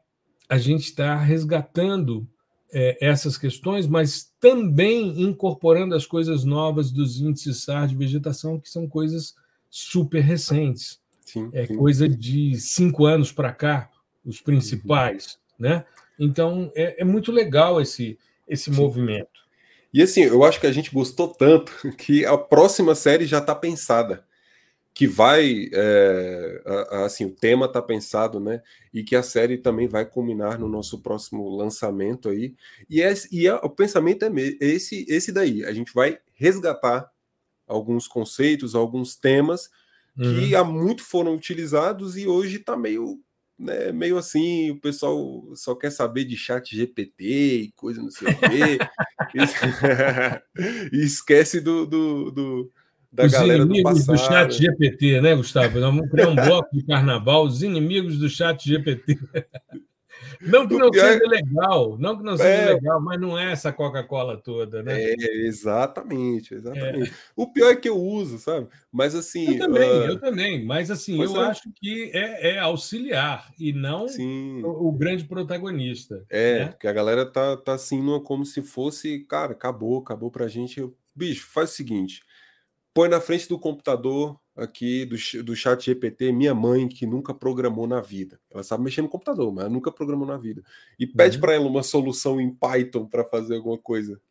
a gente está resgatando é, essas questões, mas também incorporando as coisas novas dos índices SAR de vegetação, que são coisas super recentes. Sim, é sim. coisa de cinco anos para cá, os principais, uhum. Né? Então, é, é muito legal esse, esse movimento. E assim, eu acho que a gente gostou tanto que a próxima série já está pensada. Que vai, é, assim, o tema está pensado, né? E que a série também vai culminar no nosso próximo lançamento aí. E, é, e é, o pensamento é esse, esse daí. A gente vai resgatar alguns conceitos, alguns temas que uhum. há muito foram utilizados e hoje está meio né, meio assim, o pessoal só quer saber de chat GPT e coisa não sei o quê. e esquece do, do, do da os galera inimigos do, do chat GPT, né, Gustavo? Vamos criar um bloco de carnaval, os inimigos do chat GPT. Não que não seja legal, não que não seja é... legal, mas não é essa Coca-Cola toda, né? É, exatamente, exatamente. É. O pior é que eu uso, sabe? Mas assim. Eu também, uh... eu também. Mas assim, eu é. acho que é, é, auxiliar e não o, o, grande protagonista. É, né? porque a galera tá, tá assim, como se fosse, cara, acabou, acabou pra gente. Bicho, faz o seguinte: põe na frente do computador aqui do, do chat GPT, minha mãe, que nunca programou na vida. Ela sabe mexer no computador, mas nunca programou na vida. E pede uhum. para ela uma solução em Python para fazer alguma coisa.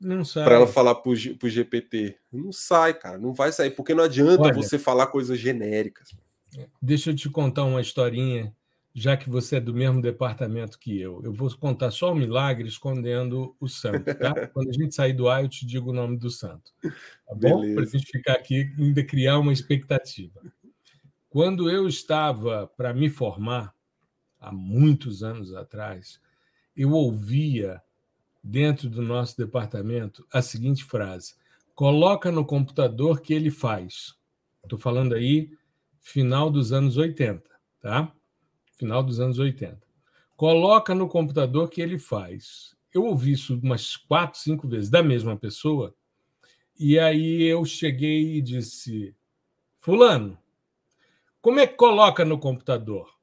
Não sai. Para ela falar para o GPT. Não sai, cara. Não vai sair, porque não adianta Olha, você falar coisas genéricas. Deixa eu te contar uma historinha já que você é do mesmo departamento que eu. Eu vou contar só o milagre escondendo o santo, tá? Quando a gente sair do ar, eu te digo o nome do santo. Tá bom? Para a gente ficar aqui e ainda criar uma expectativa. Quando eu estava para me formar, há muitos anos atrás, eu ouvia dentro do nosso departamento a seguinte frase: coloca no computador que ele faz. Estou falando aí final dos anos 80, tá? Final dos anos 80. Coloca no computador que ele faz. Eu ouvi isso umas quatro, cinco vezes da mesma pessoa, e aí eu cheguei e disse: Fulano, como é que coloca no computador?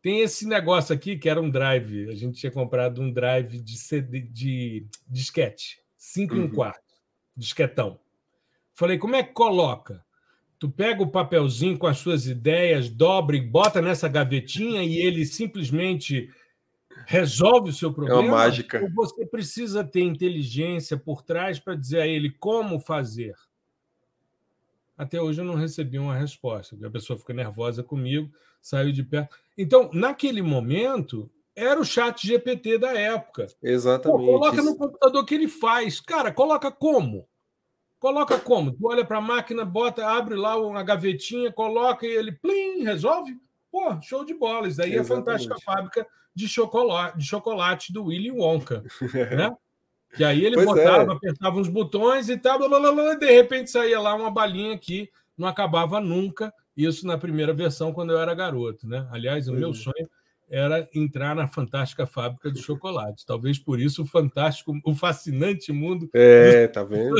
Tem esse negócio aqui que era um drive. A gente tinha comprado um drive de, CD, de disquete, 5 uhum. e um quarto, disquetão. Falei, como é que coloca? Tu pega o papelzinho com as suas ideias, dobra e bota nessa gavetinha e ele simplesmente resolve o seu problema. É uma mágica. Ou você precisa ter inteligência por trás para dizer a ele como fazer. Até hoje eu não recebi uma resposta. A pessoa fica nervosa comigo. saiu de perto. Então, naquele momento, era o chat GPT da época. Exatamente. Pô, coloca no computador que ele faz. Cara, coloca como? Coloca como? Tu olha para a máquina, bota, abre lá uma gavetinha, coloca e ele plim, resolve. Pô, show de bola. Isso daí é a fantástica fábrica de chocolate, de chocolate do Willy Wonka. né? Que aí ele pois botava, é. apertava uns botões e tal, blá, blá, blá, e de repente saía lá uma balinha que não acabava nunca. Isso na primeira versão, quando eu era garoto. Né? Aliás, o meu é. sonho era entrar na fantástica fábrica de chocolate. Talvez por isso o fantástico, o fascinante mundo é, tá vendo?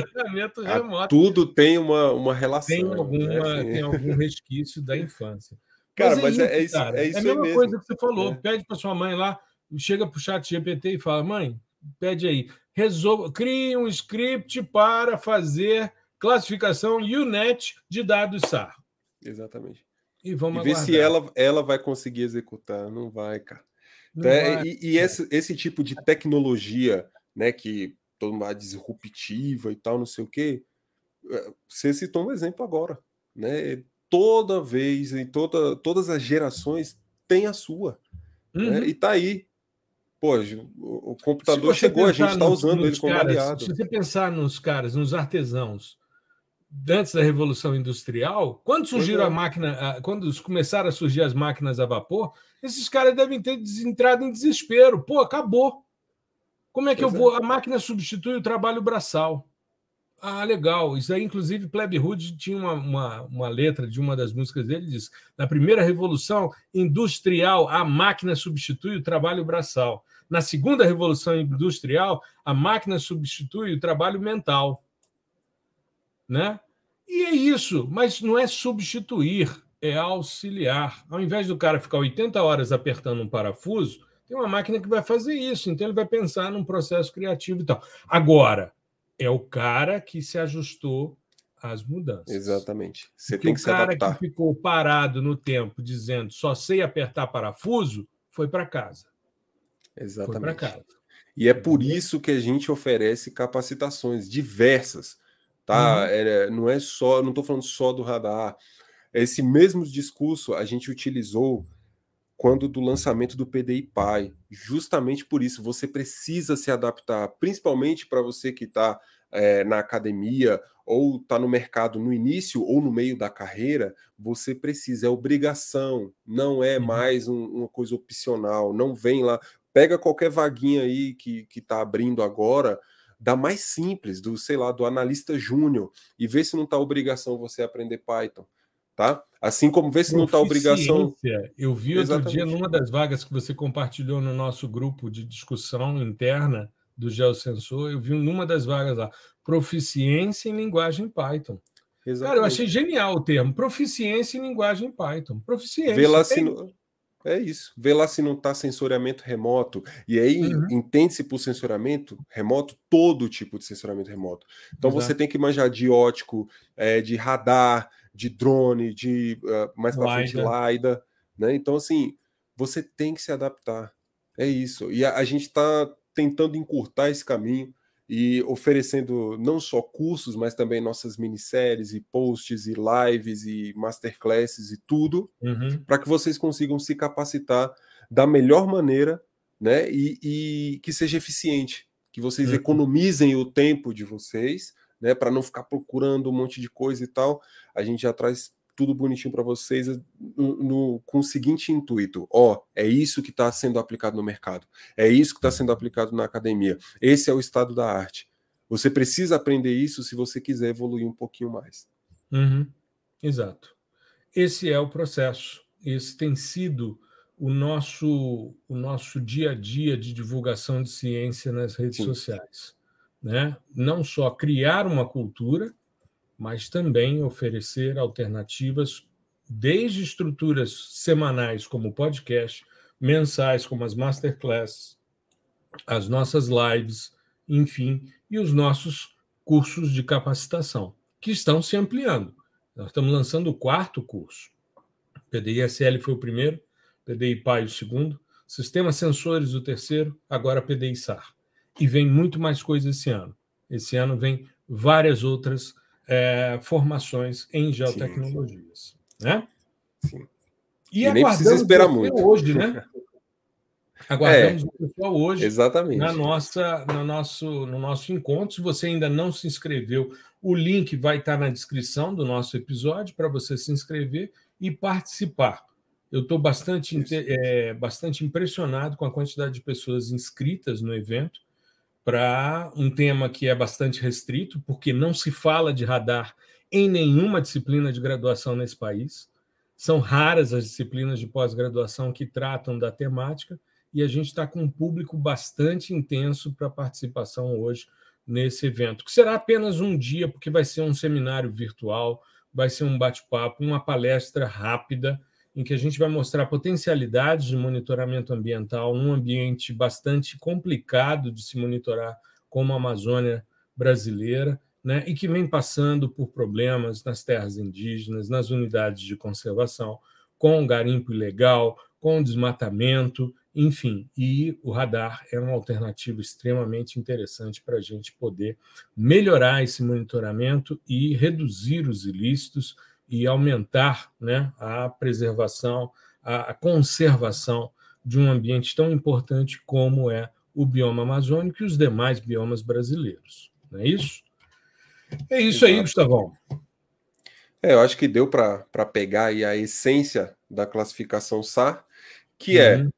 remoto. Tudo tem uma, uma relação. Tem, alguma, né? tem algum resquício da infância. Cara, mas, é, mas é, isso, é, isso, é isso é a mesma coisa que você falou. É. Pede para sua mãe lá, chega para o chat GPT e fala: mãe, pede aí, resolva, crie um script para fazer classificação UNET de dados SAR. Exatamente. E vamos e ver se ela, ela vai conseguir executar. Não vai, cara. Não vai, e, e esse, esse tipo de tecnologia, né, que todo mundo disruptiva e tal, não sei o quê, é, você citou um exemplo agora, né? Toda vez, em toda, todas as gerações tem a sua. Né? Uhum. Né? E tá aí. Pô, o computador chegou, a gente está usando ele como caras, aliado. Se você pensar nos caras, nos artesãos, antes da Revolução Industrial, quando surgiram a é. máquina, quando começaram a surgir as máquinas a vapor, esses caras devem ter entrado em desespero. Pô, acabou. Como é que pois eu vou? É. A máquina substitui o trabalho braçal. Ah, legal. Isso aí, inclusive, Plebe Hood tinha uma, uma, uma, letra de uma das músicas dele, diz: na primeira revolução industrial, a máquina substitui o trabalho braçal. Na segunda revolução industrial, a máquina substitui o trabalho mental né? E é isso, mas não é substituir, é auxiliar. Ao invés do cara ficar 80 horas apertando um parafuso, tem uma máquina que vai fazer isso, então ele vai pensar num processo criativo e tal. Agora, é o cara que se ajustou às mudanças. Exatamente. Você Porque tem que o cara que ficou parado no tempo dizendo só sei apertar parafuso foi para casa. Exatamente. Foi para casa. E é por isso que a gente oferece capacitações diversas tá? Uhum. É, não é só, não estou falando só do radar. Esse mesmo discurso a gente utilizou quando do lançamento do PDI Pai. Justamente por isso, você precisa se adaptar, principalmente para você que está é, na academia ou está no mercado no início ou no meio da carreira, você precisa, é obrigação, não é uhum. mais um, uma coisa opcional. Não vem lá, pega qualquer vaguinha aí que está abrindo agora da mais simples, do, sei lá, do analista júnior, e ver se não está obrigação você aprender Python, tá? Assim como ver se não está obrigação. Eu vi outro Exatamente. dia numa das vagas que você compartilhou no nosso grupo de discussão interna do Geosensor, eu vi numa das vagas lá, proficiência em linguagem Python. Exatamente. Cara, eu achei genial o termo, proficiência em linguagem Python. Proficiência. Vê lá se, no, é isso. Vê lá se não está sensoriamento remoto. E aí, uhum. entende-se por sensoriamento remoto todo tipo de sensoriamento remoto. Então Exato. você tem que manjar de ótico, é, de radar, de drone, de uh, mais para frente LiDAR. Né? Então, assim, você tem que se adaptar. É isso. E a, a gente está tentando encurtar esse caminho e oferecendo não só cursos, mas também nossas minisséries e posts e lives e masterclasses e tudo, uhum. para que vocês consigam se capacitar da melhor maneira, né? E, e que seja eficiente, que vocês uhum. economizem o tempo de vocês, né? Para não ficar procurando um monte de coisa e tal. A gente já traz tudo bonitinho para vocês no, no, com o seguinte intuito: ó, é isso que está sendo aplicado no mercado, é isso que está sendo aplicado na academia. Esse é o estado da arte. Você precisa aprender isso se você quiser evoluir um pouquinho mais. Uhum. Exato. Esse é o processo. Esse tem sido o nosso o nosso dia a dia de divulgação de ciência nas redes Sim. sociais, né? Não só criar uma cultura, mas também oferecer alternativas, desde estruturas semanais, como podcast, mensais, como as masterclasses, as nossas lives, enfim, e os nossos cursos de capacitação, que estão se ampliando. Nós estamos lançando o quarto curso. PDI-SL foi o primeiro, PDI PAI o segundo, Sistema Sensores o terceiro, agora PDI SAR. E vem muito mais coisas esse ano. Esse ano vem várias outras é, formações em geotecnologias. Sim. Né? Sim. E, e nem precisa esperar muito. Hoje, né? Aguardamos é, o pessoal hoje exatamente. na nossa, no, nosso, no nosso encontro. Se você ainda não se inscreveu, o link vai estar na descrição do nosso episódio para você se inscrever e participar. Eu estou bastante, é, bastante impressionado com a quantidade de pessoas inscritas no evento para um tema que é bastante restrito, porque não se fala de radar em nenhuma disciplina de graduação nesse país. São raras as disciplinas de pós-graduação que tratam da temática e a gente está com um público bastante intenso para participação hoje nesse evento, que será apenas um dia, porque vai ser um seminário virtual, vai ser um bate-papo, uma palestra rápida, em que a gente vai mostrar potencialidades de monitoramento ambiental num ambiente bastante complicado de se monitorar, como a Amazônia brasileira, né, e que vem passando por problemas nas terras indígenas, nas unidades de conservação, com garimpo ilegal, com desmatamento, enfim, e o radar é uma alternativa extremamente interessante para a gente poder melhorar esse monitoramento e reduzir os ilícitos e aumentar né, a preservação, a conservação de um ambiente tão importante como é o bioma amazônico e os demais biomas brasileiros. Não é isso? É isso Exato. aí, Gustavão. É, eu acho que deu para pegar aí a essência da classificação SAR, que é uhum.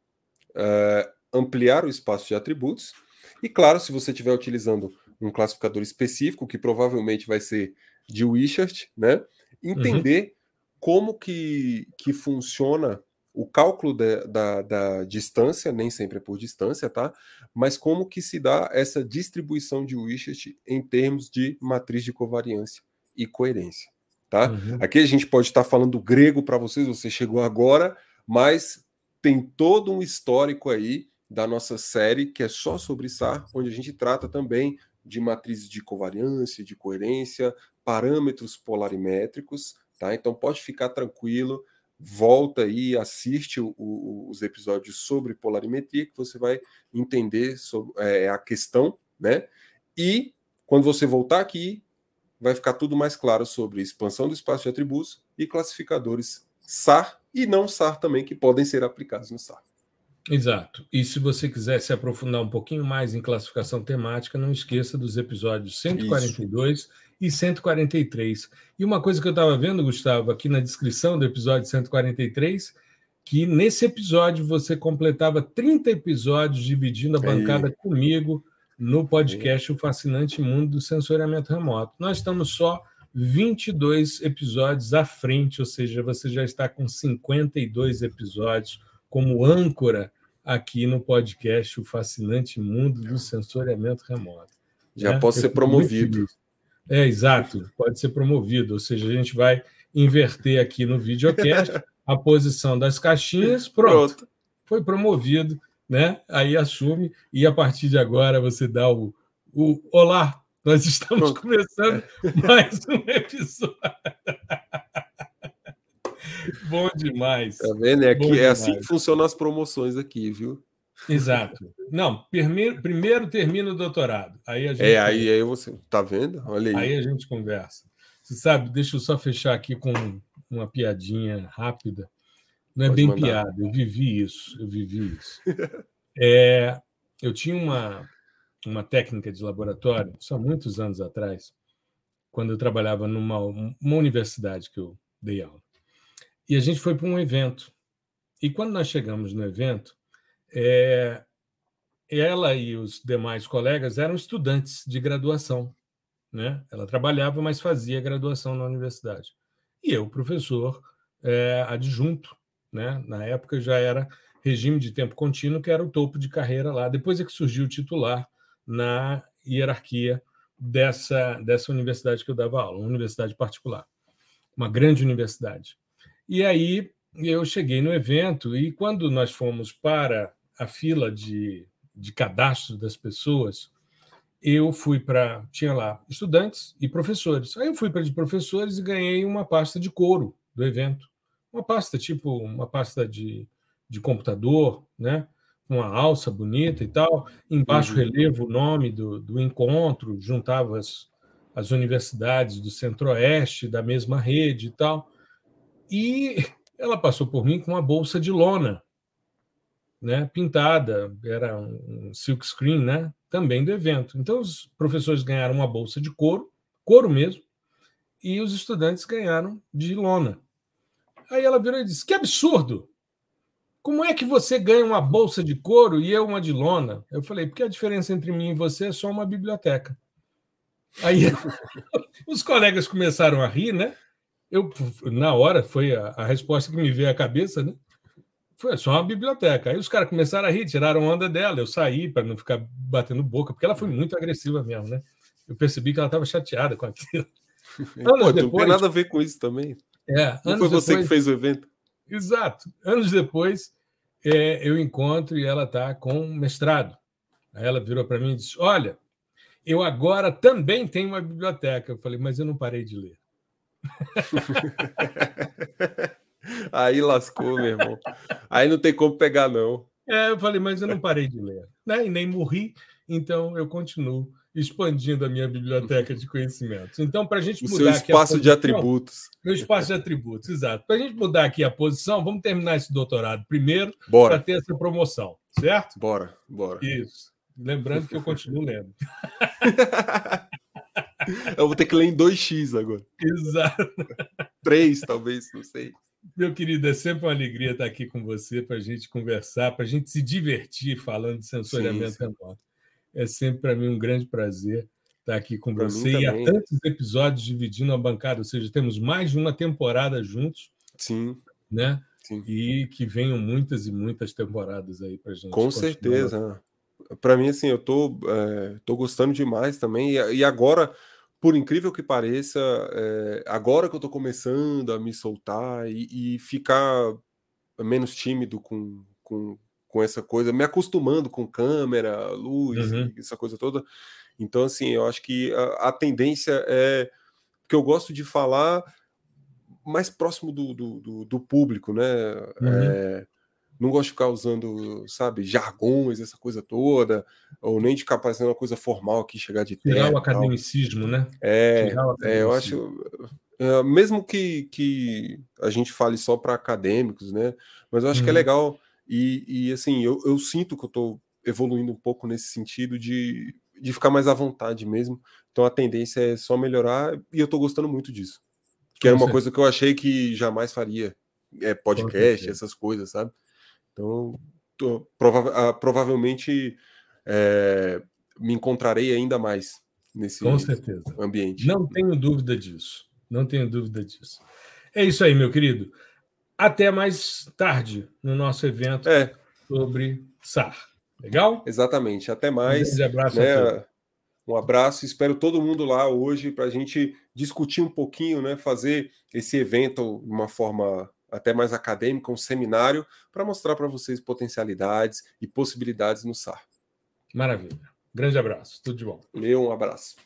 é uh, ampliar o espaço de atributos. E claro, se você estiver utilizando um classificador específico, que provavelmente vai ser de Wishart, né? Entender uhum. como que, que funciona o cálculo da, da, da, distância, nem sempre é por distância, tá? Mas como que se dá essa distribuição de Wishart em termos de matriz de covariância e coerência, tá? Uhum. Aqui a gente pode estar falando grego para vocês, você chegou agora, mas tem todo um histórico aí da nossa série que é só sobre SAR, onde a gente trata também de matrizes de covariância, de coerência, parâmetros polarimétricos, tá? Então pode ficar tranquilo, volta aí, assiste o, o, os episódios sobre polarimetria que você vai entender sobre é, a questão, né? E quando você voltar aqui, vai ficar tudo mais claro sobre expansão do espaço de atributos e classificadores SAR e não SAR também, que podem ser aplicados no SAR. Exato. E se você quiser se aprofundar um pouquinho mais em classificação temática, não esqueça dos episódios 142 Isso. e 143. E uma coisa que eu estava vendo, Gustavo, aqui na descrição do episódio 143, que nesse episódio você completava 30 episódios dividindo a bancada comigo no podcast. O Fascinante Mundo do Sensoriamento Remoto. Nós estamos só 22 episódios à frente, ou seja, você já está com 52 episódios como âncora aqui no podcast O Fascinante Mundo do Sensoriamento Remoto. Já né? pode ser promovido. É, exato, pode ser promovido, ou seja, a gente vai inverter aqui no videocast a posição das caixinhas, pronto, pronto. foi promovido, né? Aí assume, e a partir de agora você dá o, o olá, nós estamos Pronto. começando mais um episódio. Bom demais. Tá vendo? É, que é assim que funcionam as promoções aqui, viu? Exato. Não, primeiro, primeiro termina o doutorado. Aí a gente é, aí, aí você. Tá vendo? Olha aí. Aí a gente conversa. Você sabe, deixa eu só fechar aqui com uma piadinha rápida. Não é Pode bem mandar. piada, eu vivi isso. Eu vivi isso. É, eu tinha uma, uma técnica de laboratório, só muitos anos atrás, quando eu trabalhava numa uma universidade que eu dei aula. E a gente foi para um evento. E quando nós chegamos no evento, é, ela e os demais colegas eram estudantes de graduação. Né? Ela trabalhava, mas fazia graduação na universidade. E eu, professor é, adjunto, né? na época já era regime de tempo contínuo, que era o topo de carreira lá. Depois é que surgiu o titular, na hierarquia dessa, dessa universidade que eu dava aula, uma universidade particular, uma grande universidade. E aí eu cheguei no evento e quando nós fomos para a fila de, de cadastro das pessoas, eu fui para. Tinha lá estudantes e professores. Aí eu fui para de professores e ganhei uma pasta de couro do evento. Uma pasta, tipo uma pasta de, de computador, né? uma alça bonita e tal, embaixo uhum. relevo o nome do, do encontro, juntava as, as universidades do Centro-Oeste, da mesma rede e tal. E ela passou por mim com uma bolsa de lona, né, pintada, era um silk screen, né, também do evento. Então os professores ganharam uma bolsa de couro, couro mesmo, e os estudantes ganharam de lona. Aí ela virou e disse: "Que absurdo! Como é que você ganha uma bolsa de couro e eu uma de lona?" Eu falei: "Porque a diferença entre mim e você é só uma biblioteca." Aí os colegas começaram a rir, né? Eu, na hora, foi a, a resposta que me veio à cabeça, né? Foi só uma biblioteca. Aí os caras começaram a rir, tiraram onda dela. Eu saí para não ficar batendo boca, porque ela foi muito agressiva mesmo, né? Eu percebi que ela estava chateada com aquilo. Anos Pô, depois, não tem nada a ver com isso também. É, não foi você depois, que fez o evento. Exato. Anos depois, é, eu encontro e ela está com mestrado. Aí ela virou para mim e disse: Olha, eu agora também tenho uma biblioteca. Eu falei, mas eu não parei de ler. Aí lascou, meu irmão. Aí não tem como pegar, não. É, eu falei, mas eu não parei de ler, né? E nem morri, então eu continuo expandindo a minha biblioteca de conhecimentos. Então, para a gente mudar. O seu espaço posição, de atributos. Meu espaço de atributos, exato. Para a gente mudar aqui a posição, vamos terminar esse doutorado primeiro para ter essa promoção, certo? Bora, bora. Isso. Lembrando que eu continuo lendo. eu vou ter que ler em 2x agora. Exato. 3, talvez, não sei. Meu querido, é sempre uma alegria estar aqui com você para a gente conversar, para a gente se divertir falando de sensoriamento remoto. É sempre para mim um grande prazer estar aqui com pra você. E há tantos episódios dividindo a bancada, ou seja, temos mais de uma temporada juntos. Sim. Né? Sim. E que venham muitas e muitas temporadas aí para gente. Com certeza para mim, assim, eu tô, é, tô gostando demais também. E, e, agora, por incrível que pareça, é, agora que eu tô começando a me soltar e, e ficar menos tímido com, com, com, essa coisa, me acostumando com câmera, luz, uhum. essa coisa toda. Então, assim, eu acho que a, a tendência é que eu gosto de falar mais próximo do, do, do, do público, né? Uhum. É, não gosto de ficar usando, sabe, jargões, essa coisa toda, ou nem de ficar parecendo uma coisa formal aqui, chegar de Tirar o academicismo, né? É, é, eu acho. É, mesmo que, que a gente fale só para acadêmicos, né? Mas eu acho uhum. que é uhum. legal. E, e assim, eu, eu sinto que eu estou evoluindo um pouco nesse sentido de, de ficar mais à vontade mesmo. Então a tendência é só melhorar e eu estou gostando muito disso. Que era uma coisa que eu achei que jamais faria. É podcast, essas coisas, sabe? Então, tô, prova uh, provavelmente é, me encontrarei ainda mais nesse Com certeza. ambiente. Não tenho dúvida disso. Não tenho dúvida disso. É isso aí, meu querido. Até mais tarde no nosso evento é. sobre SAR. Legal? Exatamente. Até mais. Um abraço. Né? Um abraço. Espero todo mundo lá hoje para a gente discutir um pouquinho, né? Fazer esse evento de uma forma até mais acadêmica, um seminário, para mostrar para vocês potencialidades e possibilidades no SAR. Maravilha. Grande abraço. Tudo de bom. Meu, um abraço.